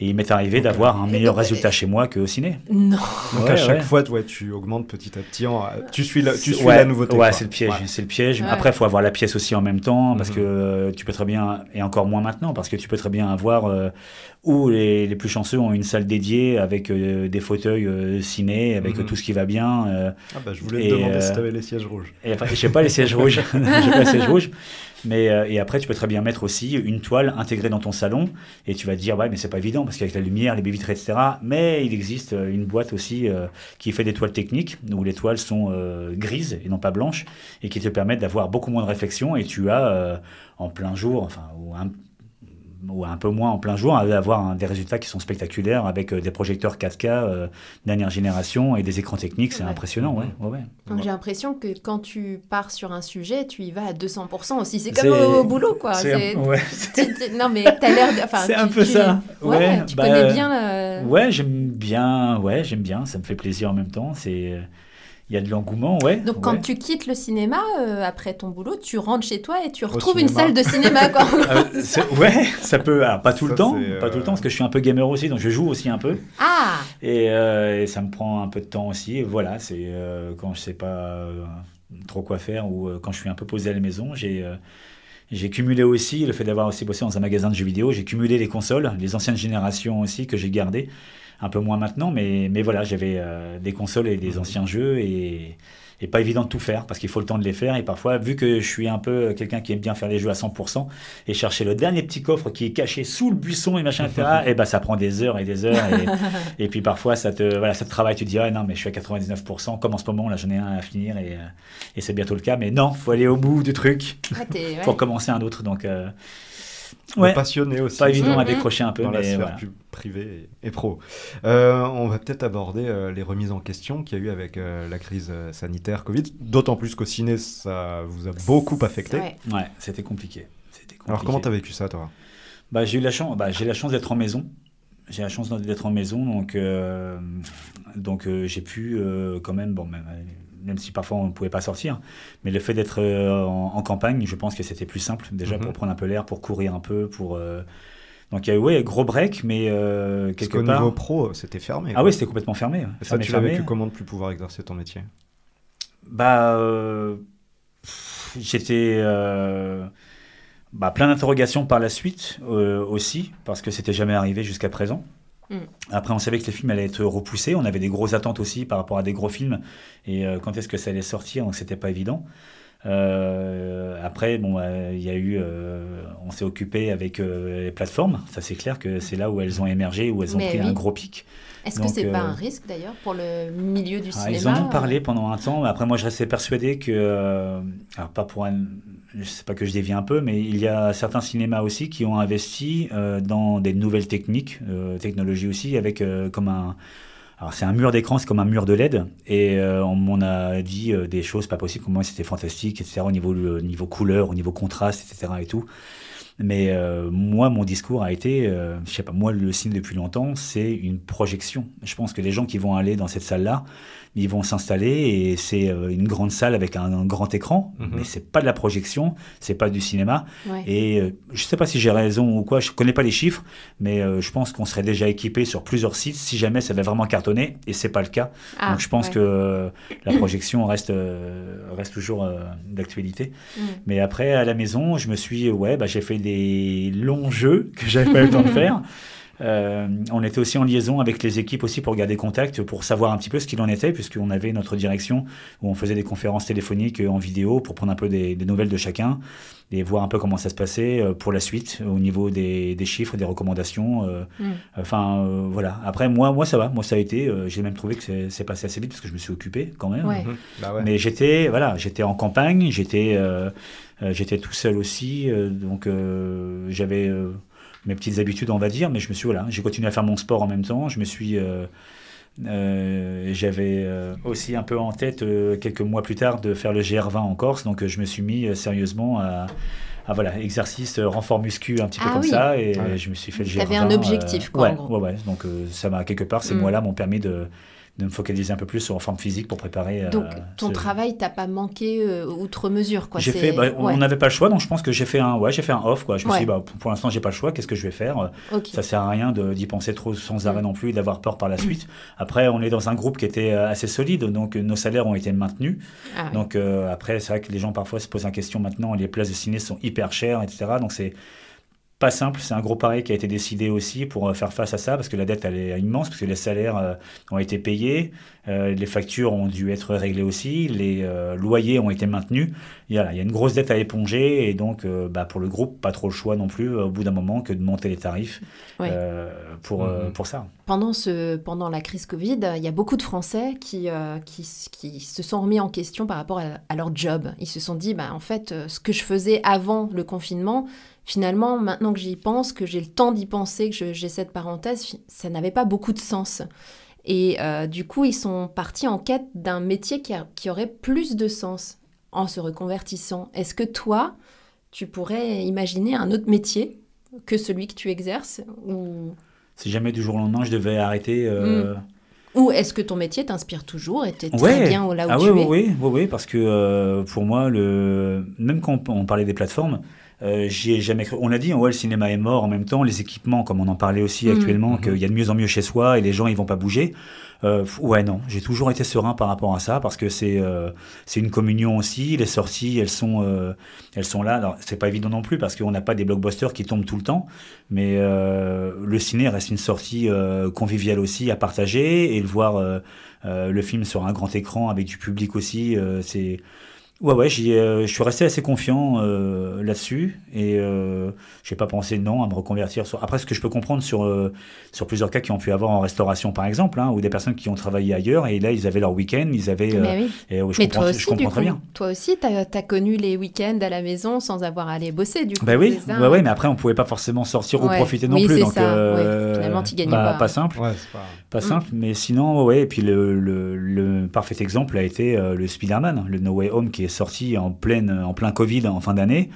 Et il m'est arrivé d'avoir un meilleur résultat chez moi qu'au ciné. Non. Donc Ouais, à chaque ouais. fois, ouais, tu augmentes petit à petit. en- Tu suis la, tu suis ouais, la nouveauté. Ouais, c'est le piège. Ouais. C'est le piège. Ouais. Après, il faut avoir la pièce aussi en même temps parce Mhm. que euh, tu peux très bien, et encore moins maintenant, parce que tu peux très bien avoir euh, où les, les plus chanceux ont une salle dédiée avec euh, des fauteuils euh, ciné, avec Mhm. tout ce qui va bien. euh, Ah bah, je voulais Et, te demander euh, si tu avais les sièges rouges. et après, je sais pas les sièges rouges. Je sais pas les sièges rouges. Mais euh, et après, tu peux très bien mettre aussi une toile intégrée dans ton salon et tu vas te dire ouais, mais c'est pas évident parce qu'avec la lumière, les baies vitrées, etc. Mais il existe euh, une boîte aussi euh, qui fait des toiles techniques où les toiles sont euh, grises et non pas blanches et qui te permettent d'avoir beaucoup moins de réflexion et tu as en plein jour, enfin ou un ou un peu moins en plein jour, avoir des résultats qui sont spectaculaires avec euh, des projecteurs 4K euh, dernière génération et des écrans techniques, c'est Ouais. impressionnant, ouais, ouais, ouais. Donc j'ai l'impression que quand tu pars sur un sujet, tu y vas à 200% aussi. C'est comme au, au boulot, quoi. C'est C'est- ouais, tu- tu- non, mais t'as l'air de. enfin, c'est un peu tu- ça. Ouais, tu bah, connais bien le. Ouais, j'aime bien. Ouais, j'aime bien. Ça me fait plaisir en même temps. C'est, il y a de l'engouement, ouais. Donc quand ouais. tu quittes le cinéma euh, après ton boulot, tu rentres chez toi et tu retrouves cinéma. une salle de cinéma, quoi. Euh, ouais, ça peut. alors, pas tout le temps, pas tout le temps, parce que je suis un peu gamer aussi, donc je joue aussi un peu, ah. et, euh, et ça me prend un peu de temps aussi. Et voilà, c'est euh, quand je sais pas euh, trop quoi faire ou euh, quand je suis un peu posé à la maison, j'ai euh, j'ai cumulé aussi le fait d'avoir aussi bossé dans un magasin de jeux vidéo. J'ai cumulé les consoles, les anciennes générations aussi que j'ai gardées, un peu moins maintenant, mais mais voilà, j'avais euh, des consoles et des anciens jeux et et pas évident de tout faire parce qu'il faut le temps de les faire. Et parfois vu que je suis un peu quelqu'un qui aime bien faire les jeux à 100% et chercher le dernier petit coffre qui est caché sous le buisson et machin etc et ben ça prend des heures et des heures et, et puis parfois ça te voilà ça te travaille tu te dis ah non mais je suis à 99% comme en ce moment là j'en ai un à finir et, euh, et c'est bientôt le cas. Mais non faut aller au bout du truc Ah, ouais. pour commencer un autre. Donc euh, Ouais. Passionné aussi. pas évident à Mhm. décrocher un peu dans la mais sphère voilà. plus privée et, et pro. Euh, on va peut-être aborder euh, les remises en question qu'il y a eu avec euh, la crise sanitaire Covid, d'autant plus qu'au ciné, ça vous a beaucoup affecté. Ouais. ouais c'était compliqué Alors comment t'as vécu ça toi? Bah, j'ai eu la chance, bah, j'ai la chance d'être en maison. J'ai la chance d'être en maison, donc, euh, donc euh, j'ai pu euh, quand même, bon, même, même si parfois on ne pouvait pas sortir, mais le fait d'être euh, en, en campagne, je pense que c'était plus simple déjà Mhm. pour prendre un peu l'air, pour courir un peu, pour. euh, donc il y a eu ouais, gros break, mais euh, Parce quelque qu'au part. niveau pro, c'était fermé. Ah oui, c'était complètement fermé. ouais. Et ça, Fermé, tu l'as vécu comment de plus pouvoir exercer ton métier? Bah, euh, j'étais euh, bah, plein d'interrogations par la suite aussi, parce que c'était jamais arrivé jusqu'à présent. Mm. Après, on savait que les films allaient être repoussés. On avait des grosses attentes aussi par rapport à des gros films. Et euh, quand est-ce que ça allait sortir Donc, c'était pas évident. Euh, après, bon, euh, il y a eu, euh, on s'est occupé avec les plateformes. Ça, c'est clair que c'est là où elles ont émergé, où elles ont Mais pris oui. un gros pic. Est-ce que c'est pas un risque d'ailleurs pour le milieu du Ah, cinéma ils en ont parlé pendant un temps. Après, moi, je restais persuadé que, alors pas pour un, sais pas que je dévie un peu, mais il y a certains cinémas aussi qui ont investi euh, dans des nouvelles techniques, euh, technologies aussi, avec euh, comme un, alors c'est un mur d'écran, c'est comme un mur de LED, et euh, on m'en a dit euh, des choses pas possibles, comment c'était fantastique, etc. Au niveau le niveau couleur, au niveau contraste, etc. et tout. Mais euh, moi, mon discours a été, euh, je sais pas, moi, le ciné depuis longtemps, c'est une projection. Je pense que les gens qui vont aller dans cette salle-là, ils vont s'installer et c'est euh, une grande salle avec un, un grand écran, Mhm. mais c'est pas de la projection, c'est pas du cinéma. Ouais. Et euh, je sais pas si j'ai raison ou quoi, je connais pas les chiffres, mais euh, je pense qu'on serait déjà équipé sur plusieurs sites si jamais ça avait vraiment cartonné, et c'est pas le cas. Ah, Donc je pense ouais. que euh, la projection reste, euh, reste toujours euh, d'actualité. Mm. Mais après, à la maison, je me suis, ouais, bah, j'ai fait des longs jeux que j'avais pas eu le temps de faire. Euh, on était aussi en liaison avec les équipes aussi pour garder contact, pour savoir un petit peu ce qu'il en était, puisqu'on avait notre direction où on faisait des conférences téléphoniques euh, en vidéo pour prendre un peu des, des nouvelles de chacun et voir un peu comment ça se passait euh, pour la suite au niveau des, des chiffres, des recommandations. euh, Mm. Enfin, euh, voilà. Après, moi, moi, ça va. Moi, ça a été. euh, J'ai même trouvé que c'est- passé assez vite parce que je me suis occupé quand même. Ouais. Mhm. Bah ouais. Mais j'étais voilà, j'étais en campagne, j'étais j'étais tout seul aussi, euh, donc euh, j'avais euh, mes petites habitudes, on va dire, mais je me suis voilà, j'ai continué à faire mon sport en même temps. Je me suis euh, euh, j'avais euh, aussi un peu en tête euh, quelques mois plus tard de faire le GR20 en Corse, donc euh, je me suis mis euh, sérieusement à, voilà, exercice, euh, renfort muscu, un petit peu Ah comme ça, et Ouais. je me suis fait le T'avais GR20, un objectif, quoi, ouais, en gros. Ouais, ouais. Donc euh, ça m'a quelque part, ces Mm. mois-là m'ont permis de, de me focaliser un peu plus sur la forme physique pour préparer. euh, Donc ton ce- travail t'a pas manqué euh, outre mesure quoi. J'ai fait, bah, on n'avait pas le choix, donc je pense que j'ai fait un, ouais, j'ai fait un off quoi. Je me suis dit, bah, pour, pour l'instant, j'ai pas le choix. Qu'est-ce que je vais faire? Euh, Ok. Ça sert à rien d'y penser trop sans arrêt Mm. non plus et d'avoir peur par la suite. Après, on est dans un groupe qui était euh, assez solide, donc nos salaires ont été maintenus. Ah. Donc après, c'est vrai que les gens parfois se posent la question maintenant, les places de ciné sont hyper chères, etc. Donc c'est pas simple, c'est un gros pari qui a été décidé aussi pour euh, faire face à ça, parce que la dette elle est immense, parce que les salaires euh, ont été payés, les factures ont dû être réglées aussi, les euh, loyers ont été maintenus. Il y, a, il y a une grosse dette à éponger, et donc euh, bah, pour le groupe, pas trop le choix non plus, euh, au bout d'un moment, que de monter les tarifs Ouais. euh, pour, euh, Mhm. pour ça. Pendant, ce, pendant la crise Covid, il y a beaucoup de Français qui, euh, qui, qui se sont remis en question par rapport à, à leur job. Ils se sont dit, bah, en fait, euh, ce que je faisais avant le confinement, finalement, maintenant que j'y pense, que j'ai le temps d'y penser, que j'ai cette parenthèse, ça n'avait pas beaucoup de sens. Et euh, du coup, ils sont partis en quête d'un métier qui, a- qui aurait plus de sens en se reconvertissant. Est-ce que toi, tu pourrais imaginer un autre métier que celui que tu exerces ou... Si jamais du jour au lendemain je devais arrêter. euh, Ou est-ce que ton métier t'inspire toujours et t'es très Ouais. bien là où ah tu oui, es oui, oui, oui, parce que euh, pour moi, le... même quand on, on parlait des plateformes, euh, j'y ai jamais cru. On a dit, ouais, le cinéma est mort en même temps, les équipements, comme on en parlait aussi Mhm. actuellement, Mhm. qu'il y a de mieux en mieux chez soi et les gens, ils vont pas bouger. Euh, ouais, non, j'ai toujours été serein par rapport à ça parce que c'est euh, c'est une communion aussi. Les sorties, elles sont, euh, elles sont là. Alors, c'est pas évident non plus parce qu'on n'a pas des blockbusters qui tombent tout le temps, mais euh, le ciné reste une sortie euh, conviviale aussi à partager et le voir euh, euh, le film sur un grand écran avec du public aussi, euh, c'est Ouais, ouais, euh, je suis resté assez confiant euh, là-dessus et euh, j'ai pas pensé non à me reconvertir. Sur... Après, ce que je peux comprendre sur, euh, sur plusieurs cas qui ont pu avoir en restauration, par exemple, hein, ou des personnes qui ont travaillé ailleurs et là, ils avaient leur week-end, ils avaient. euh, Mais oui. et, euh, je Mais comprends, toi je aussi, comprends du très coup, bien. toi aussi, t'as as connu les week-ends à la maison sans avoir à aller bosser, du coup. Bah oui, ouais, ouais, mais après, on pouvait pas forcément sortir ou profiter non Oui, plus. c'est donc, ça, euh, ouais. Finalement, t'y gagnais bah, pas. Pas simple. Pas. Pas Mm. simple, mais sinon, ouais, et puis le, le, le parfait exemple a été euh, le Spider-Man, le No Way Home qui est sorti en, pleine, en plein Covid en fin d'année.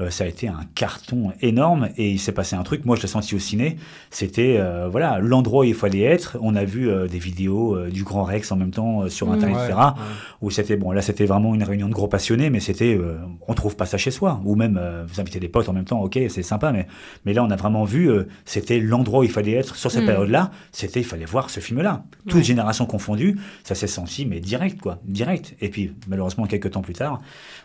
Euh, ça a été un carton énorme et il s'est passé un truc, moi je l'ai senti au ciné, c'était euh, voilà l'endroit où il fallait être. On a vu euh, des vidéos du Grand Rex en même temps sur Mm. Internet, Ouais, etc. Où c'était, bon là c'était vraiment une réunion de gros passionnés, mais c'était, on trouve pas ça chez soi. Ou même vous invitez des potes en même temps, ok c'est sympa, mais, mais là on a vraiment vu, c'était l'endroit où il fallait être sur cette Mm. période-là, c'était, il fallait voir ce film-là. Toutes Ouais. générations confondues, ça s'est senti, mais direct quoi, direct. Et puis malheureusement quelques temps plus tard,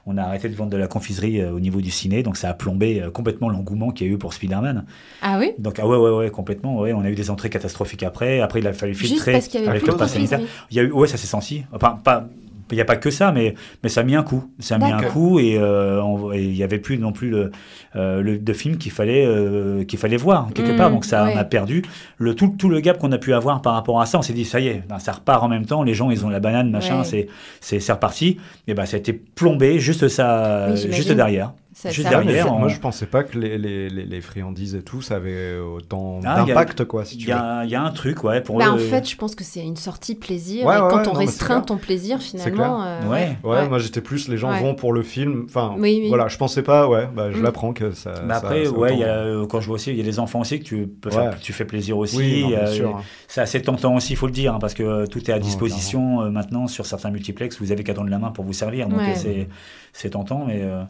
on a arrêté de vendre de la confiserie au niveau du ciné, donc ça a plombé euh, complètement l'engouement qu'il y a eu pour Spider-Man. Ah oui? Donc ah ouais ouais ouais complètement, ouais, on a eu des entrées catastrophiques après. Après il a fallu Juste filtrer parce qu'il y avait avec le pass sanitaire. Il y a eu, ouais, ça s'est senti. Enfin, pas, il n'y a pas que ça, mais, mais ça a mis un coup. Ça a mis un coup et euh, il n'y avait plus non plus le, euh, le, de film qu'il fallait, euh, qu'il fallait voir quelque Mm, part. Donc ça ouais. on a perdu le, tout, tout le gap qu'on a pu avoir par rapport à ça. On s'est dit, ça y est, ben, ça repart en même temps. Les gens, ils ont la banane, machin, Ouais. c'est, reparti. Et ben, ça a été plombé juste ça, juste derrière. Ça- Juste ça- derrière, Moi, je pensais pas que les, les, les, les friandises et tout, ça avait autant Ah, d'impact, quoi, si Il tu y, veux. a, il y a un truc, ouais, pour Bah, le- en fait, je pense que c'est une sortie plaisir. Ouais, et ouais, quand ouais, on non, restreint ton plaisir, finalement. euh, Ouais. Ouais, Ouais. moi j'étais plus, les gens Ouais. vont pour le film. Enfin, Oui, oui. voilà, je pensais pas, ouais, bah, je Mm. l'apprends que ça. Mais ça- après, ça ouais, y a, euh, quand je vois aussi, il y a les enfants aussi que tu peux faire, Ouais. tu fais plaisir aussi. Oui, non, bien euh, sûr. C'est assez tentant aussi, il faut le dire, hein, parce que tout est à Non, disposition euh, maintenant sur certains multiplex. Vous avez qu'à tendre la main pour vous servir, donc c'est c'est tentant, mais euh,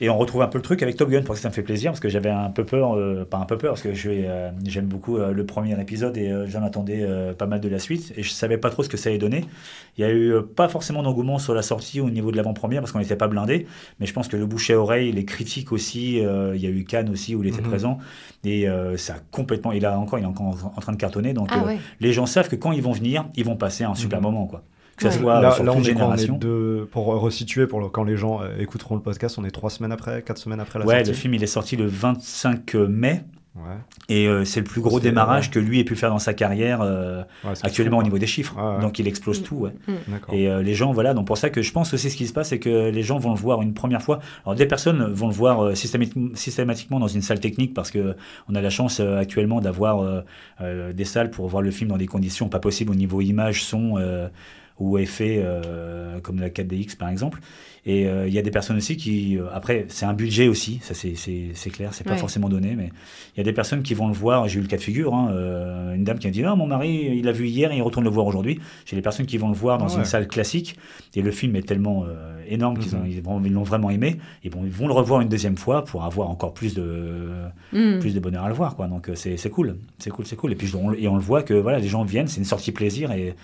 et on retrouve un peu le truc avec Top Gun, parce que ça me fait plaisir, parce que j'avais un peu peur, euh, pas un peu peur, parce que euh, j'aime beaucoup euh, le premier épisode et j'en attendais pas mal de la suite, et je savais pas trop ce que ça allait donner. Il y a eu pas forcément d'engouement sur la sortie au niveau de l'avant-première, parce qu'on n'était pas blindé, mais je pense que le bouche à oreille, les critiques aussi, il y a eu Cannes aussi où il était Mhm. présent, et ça a complètement, il a encore, il est encore en, en train de cartonner, donc Ah ouais. les gens savent que quand ils vont venir, ils vont passer un super Mhm. moment, quoi. Que ça Ouais. soit là, sur là, toute on est quand on est génération. deux, pour resituer, pour le- quand les gens euh, écouteront le podcast, on est trois semaines après, quatre semaines après la Ouais, sortie. le film il est sorti le 25 mai Ouais, et euh, c'est le plus gros démarrage ouais. que lui ait pu faire dans sa carrière euh, ouais, actuellement fou, au niveau des chiffres. Ouais, ouais. Donc il explose tout. Ouais. Mm. quoi. D'accord. Et euh, les gens, voilà, donc pour ça que je pense aussi ce qui se passe, c'est que les gens vont le voir une première fois. Alors des personnes vont le voir euh, systématiquement, systématiquement dans une salle technique parce que on a la chance euh, actuellement d'avoir euh, euh, des salles pour voir le film dans des conditions pas possibles au niveau image, son euh, ou effet euh, comme la 4DX par exemple. Et euh, il y a des personnes aussi qui, euh, après, c'est un budget aussi, ça c'est- c'est c'est clair, c'est pas Ouais. forcément donné, mais il y a des personnes qui vont le voir. J'ai eu le cas de figure, hein, euh, une dame qui a dit Ah, mon mari, il l'a vu hier, il retourne le voir aujourd'hui. J'ai des personnes qui vont le voir dans Ouais. une salle classique, et le film est tellement euh, énorme qu'ils ont- Mhm. ils vont- ils l'ont vraiment aimé, et bon, ils vont le revoir une deuxième fois pour avoir encore plus de, Hmm. plus de bonheur à le voir, quoi. Donc euh, c'est c'est cool, c'est cool, c'est cool. Et puis on, et on le voit que voilà, les gens viennent, c'est une sortie plaisir et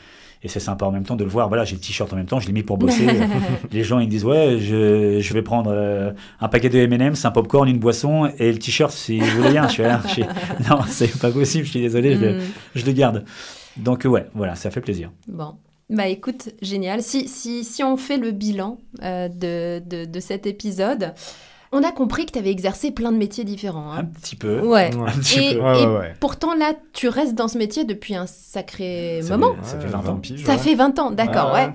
et c'est sympa en même temps de le voir. Voilà, j'ai le t-shirt en même temps, je l'ai mis pour bosser. les gens ils me disent ouais, je, je vais prendre euh, un paquet de M&M's, un popcorn, une boisson et le t-shirt si vous voulez bien. Je fais, ah, je non, c'est pas possible. Je suis désolé, je, le- Hmm. je le garde. Donc ouais, voilà, ça fait plaisir. Bon. Bah écoute, génial. Si, si, si on fait le bilan euh, de, de, de cet épisode, on a compris que tu avais exercé plein de métiers différents. Un hein. petit peu. Ouais. Ouais. Un petit Et, peu. Ouais, et ouais, ouais. pourtant là, tu restes dans ce métier depuis un sacré Ça moment. fait- ça fait 20 ans. piges, Ça fait 20 ans, d'accord, Ouais. ouais.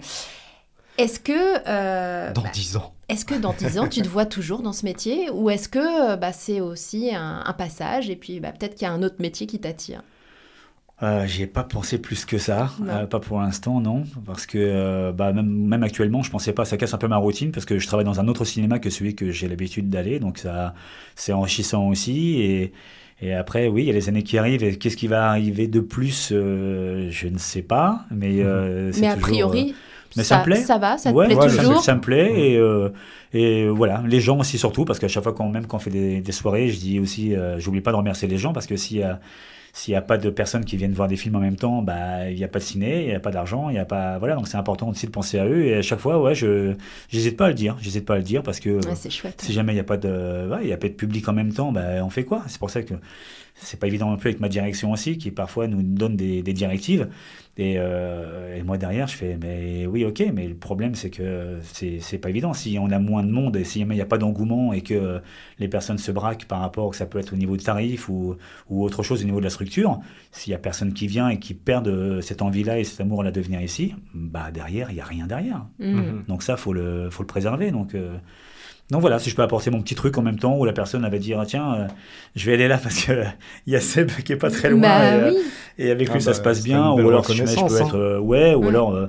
Est-ce que, euh, Dans bah, 10 ans. est-ce que dans 10 ans, tu te vois toujours dans ce métier ou est-ce que euh, bah, c'est aussi un, un passage et puis bah, peut-être qu'il y a un autre métier qui t'attire? Euh, J'y ai pas pensé plus que ça. Euh, pas pour l'instant, non, parce que euh, bah, même, même actuellement, je pensais pas, ça casse un peu ma routine, parce que je travaille dans un autre cinéma que celui que j'ai l'habitude d'aller, donc ça, c'est enrichissant aussi. Et, et après, oui, il y a les années qui arrivent, et qu'est-ce qui va arriver de plus, euh, je ne sais pas, mais euh, c'est Mais a toujours, priori, mais ça ça, me plaît. ça va, ça te Ouais, plaît ouais, ça toujours Ça, me plaît. Et, euh, et voilà, les gens aussi surtout, parce qu'à chaque fois, quand, même quand on fait des, des soirées, je dis aussi, euh, j'oublie pas de remercier les gens, parce que s'il y a, s'il n'y a pas de personnes qui viennent voir des films en même temps, bah, il n'y a pas de ciné, il n'y a pas d'argent, il n'y a pas, voilà, donc c'est important aussi de penser à eux. Et à chaque fois, ouais, je, j'hésite pas à le dire, j'hésite pas à le dire parce que Ouais, c'est chouette. si jamais il n'y a pas de, ouais, il y a pas de public en même temps, bah, on fait quoi? C'est pour ça que c'est pas évident non plus avec ma direction aussi, qui parfois nous donne des, des directives. Et, euh, et moi derrière, je fais, mais oui, ok, mais le problème c'est que c'est c'est pas évident. Si on a moins de monde et si il n'y a pas d'engouement et que les personnes se braquent par rapport, que ça peut être au niveau de tarif ou, ou autre chose au niveau de la structure, s'il y a personne qui vient et qui perd euh, cette envie-là et cet amour-là de venir ici, bah derrière, il n'y a rien derrière. Mm. Mhm. Donc ça, faut le, faut le préserver. Donc, euh, donc voilà, si je peux apporter mon petit truc en même temps où la personne va dire ah, tiens, euh, je vais aller là parce que il y a Seb qui est pas très loin Bah et, euh, oui. et avec Ah lui ça bah, se passe bien. Ou alors si jamais je peux être euh, ouais, ou alors euh,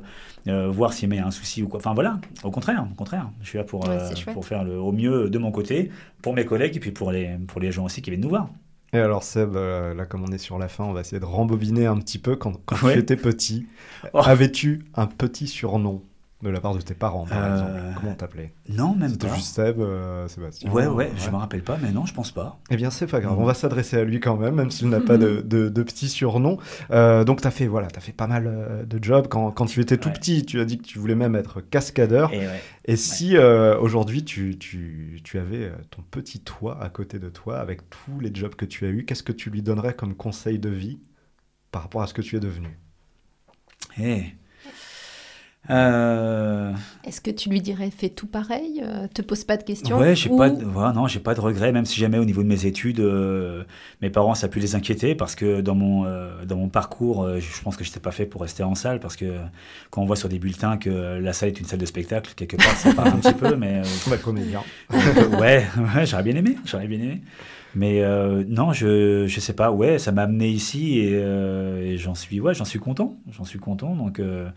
euh, voir s'il y a un souci ou quoi. Enfin voilà, au contraire, au contraire, je suis là pour Ouais, euh, pour faire le au mieux de mon côté pour mes collègues et puis pour les pour les gens aussi qui viennent nous voir. Et alors Seb, euh, là comme on est sur la fin, on va essayer de rembobiner un petit peu. Quand, quand Ouais. tu étais petit, Oh. avais-tu un petit surnom? De la part de tes parents, par Euh, exemple Comment on t'appelait Non, même C'était pas. juste Seb, euh, Sébastien Ouais, ouais, je me rappelle pas, mais non, je pense pas. Eh bien, c'est pas grave, Mhm. on va s'adresser à lui quand même, même s'il n'a pas de, de, de petit surnom. Euh, donc, tu as fait, voilà, as fait pas mal de jobs. Quand, quand tu étais tout Ouais. petit, tu as dit que tu voulais même être cascadeur. Et ouais. Et si aujourd'hui, tu, tu, tu avais ton petit toit à côté de toi, avec tous les jobs que tu as eus, qu'est-ce que tu lui donnerais comme conseil de vie par rapport à ce que tu es devenu? Eh. Euh, Est-ce que tu lui dirais fais tout pareil euh, Te pose pas de questions Ouais, j'ai Ou- pas, de, ouais, non, j'ai pas de regrets, même si jamais au niveau de mes études, euh, mes parents ça a pu les inquiéter parce que dans mon euh, dans mon parcours, euh, je pense que je n'étais pas fait pour rester en salle parce que quand on voit sur des bulletins que la salle est une salle de spectacle, quelque part ça parle un petit peu, mais Bah, comédien. euh, ouais, ouais, j'aurais bien aimé, j'aurais bien aimé. Mais euh, non, je je sais pas, ouais, ça m'a amené ici et, euh, et j'en suis ouais, j'en suis content, j'en suis content donc. euh,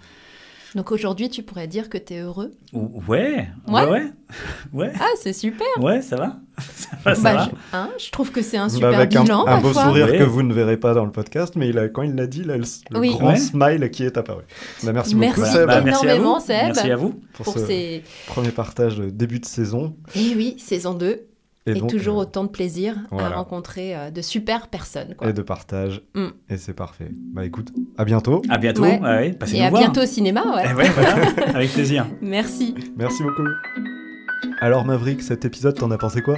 Donc aujourd'hui, tu pourrais dire que tu es heureux ou- ouais, Ouais. ouais, Ah, c'est super ouais, ça va, ça va, ça Bah, va. je, hein, je trouve que c'est un Bah, super avec un, bilan, un beau sourire Ouais. que vous ne verrez pas dans le podcast, mais il a, quand il l'a dit, là, le, le Oui. grand Ouais. smile qui est apparu. Bah, merci, beaucoup, Merci Seb, Bah, merci à énormément, vous. Seb. Merci à vous. pour, pour ce ces... premier partage de début de saison. Et oui, saison 2. Et, donc, toujours euh, autant de plaisir voilà. à rencontrer euh, de super personnes. Quoi. et de partage. Mm. Et c'est parfait. Bah écoute, à bientôt. À bientôt. Ouais. ouais, passez Et nous à voir. bientôt au cinéma, ouais. Eh ouais, voilà, avec plaisir. Merci. Merci beaucoup. Alors Maverick, cet épisode, t'en as pensé quoi?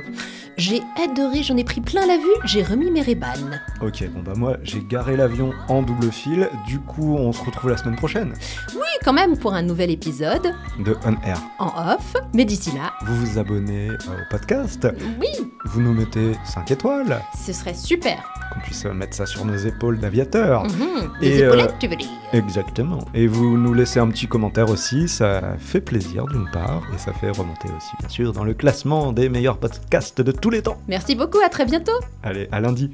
J'ai adoré, j'en ai pris plein la vue, j'ai remis mes rébanes. Ok, bon bah moi j'ai garé l'avion en double fil, du coup on se retrouve la semaine prochaine Et quand même pour un nouvel épisode de On Air. en off. Mais d'ici là, Vous vous abonnez euh, au podcast, oui, vous nous mettez 5 étoiles, ce serait super. qu'on puisse mettre ça sur nos épaules d'aviateur. Mhm. Les Et, euh, épaulettes, tu veux dire Exactement. Et vous nous laissez un petit commentaire aussi, ça fait plaisir d'une part, et ça fait remonter aussi bien sûr dans le classement des meilleurs podcasts de tous les temps. Merci beaucoup, à très bientôt. Allez, à lundi.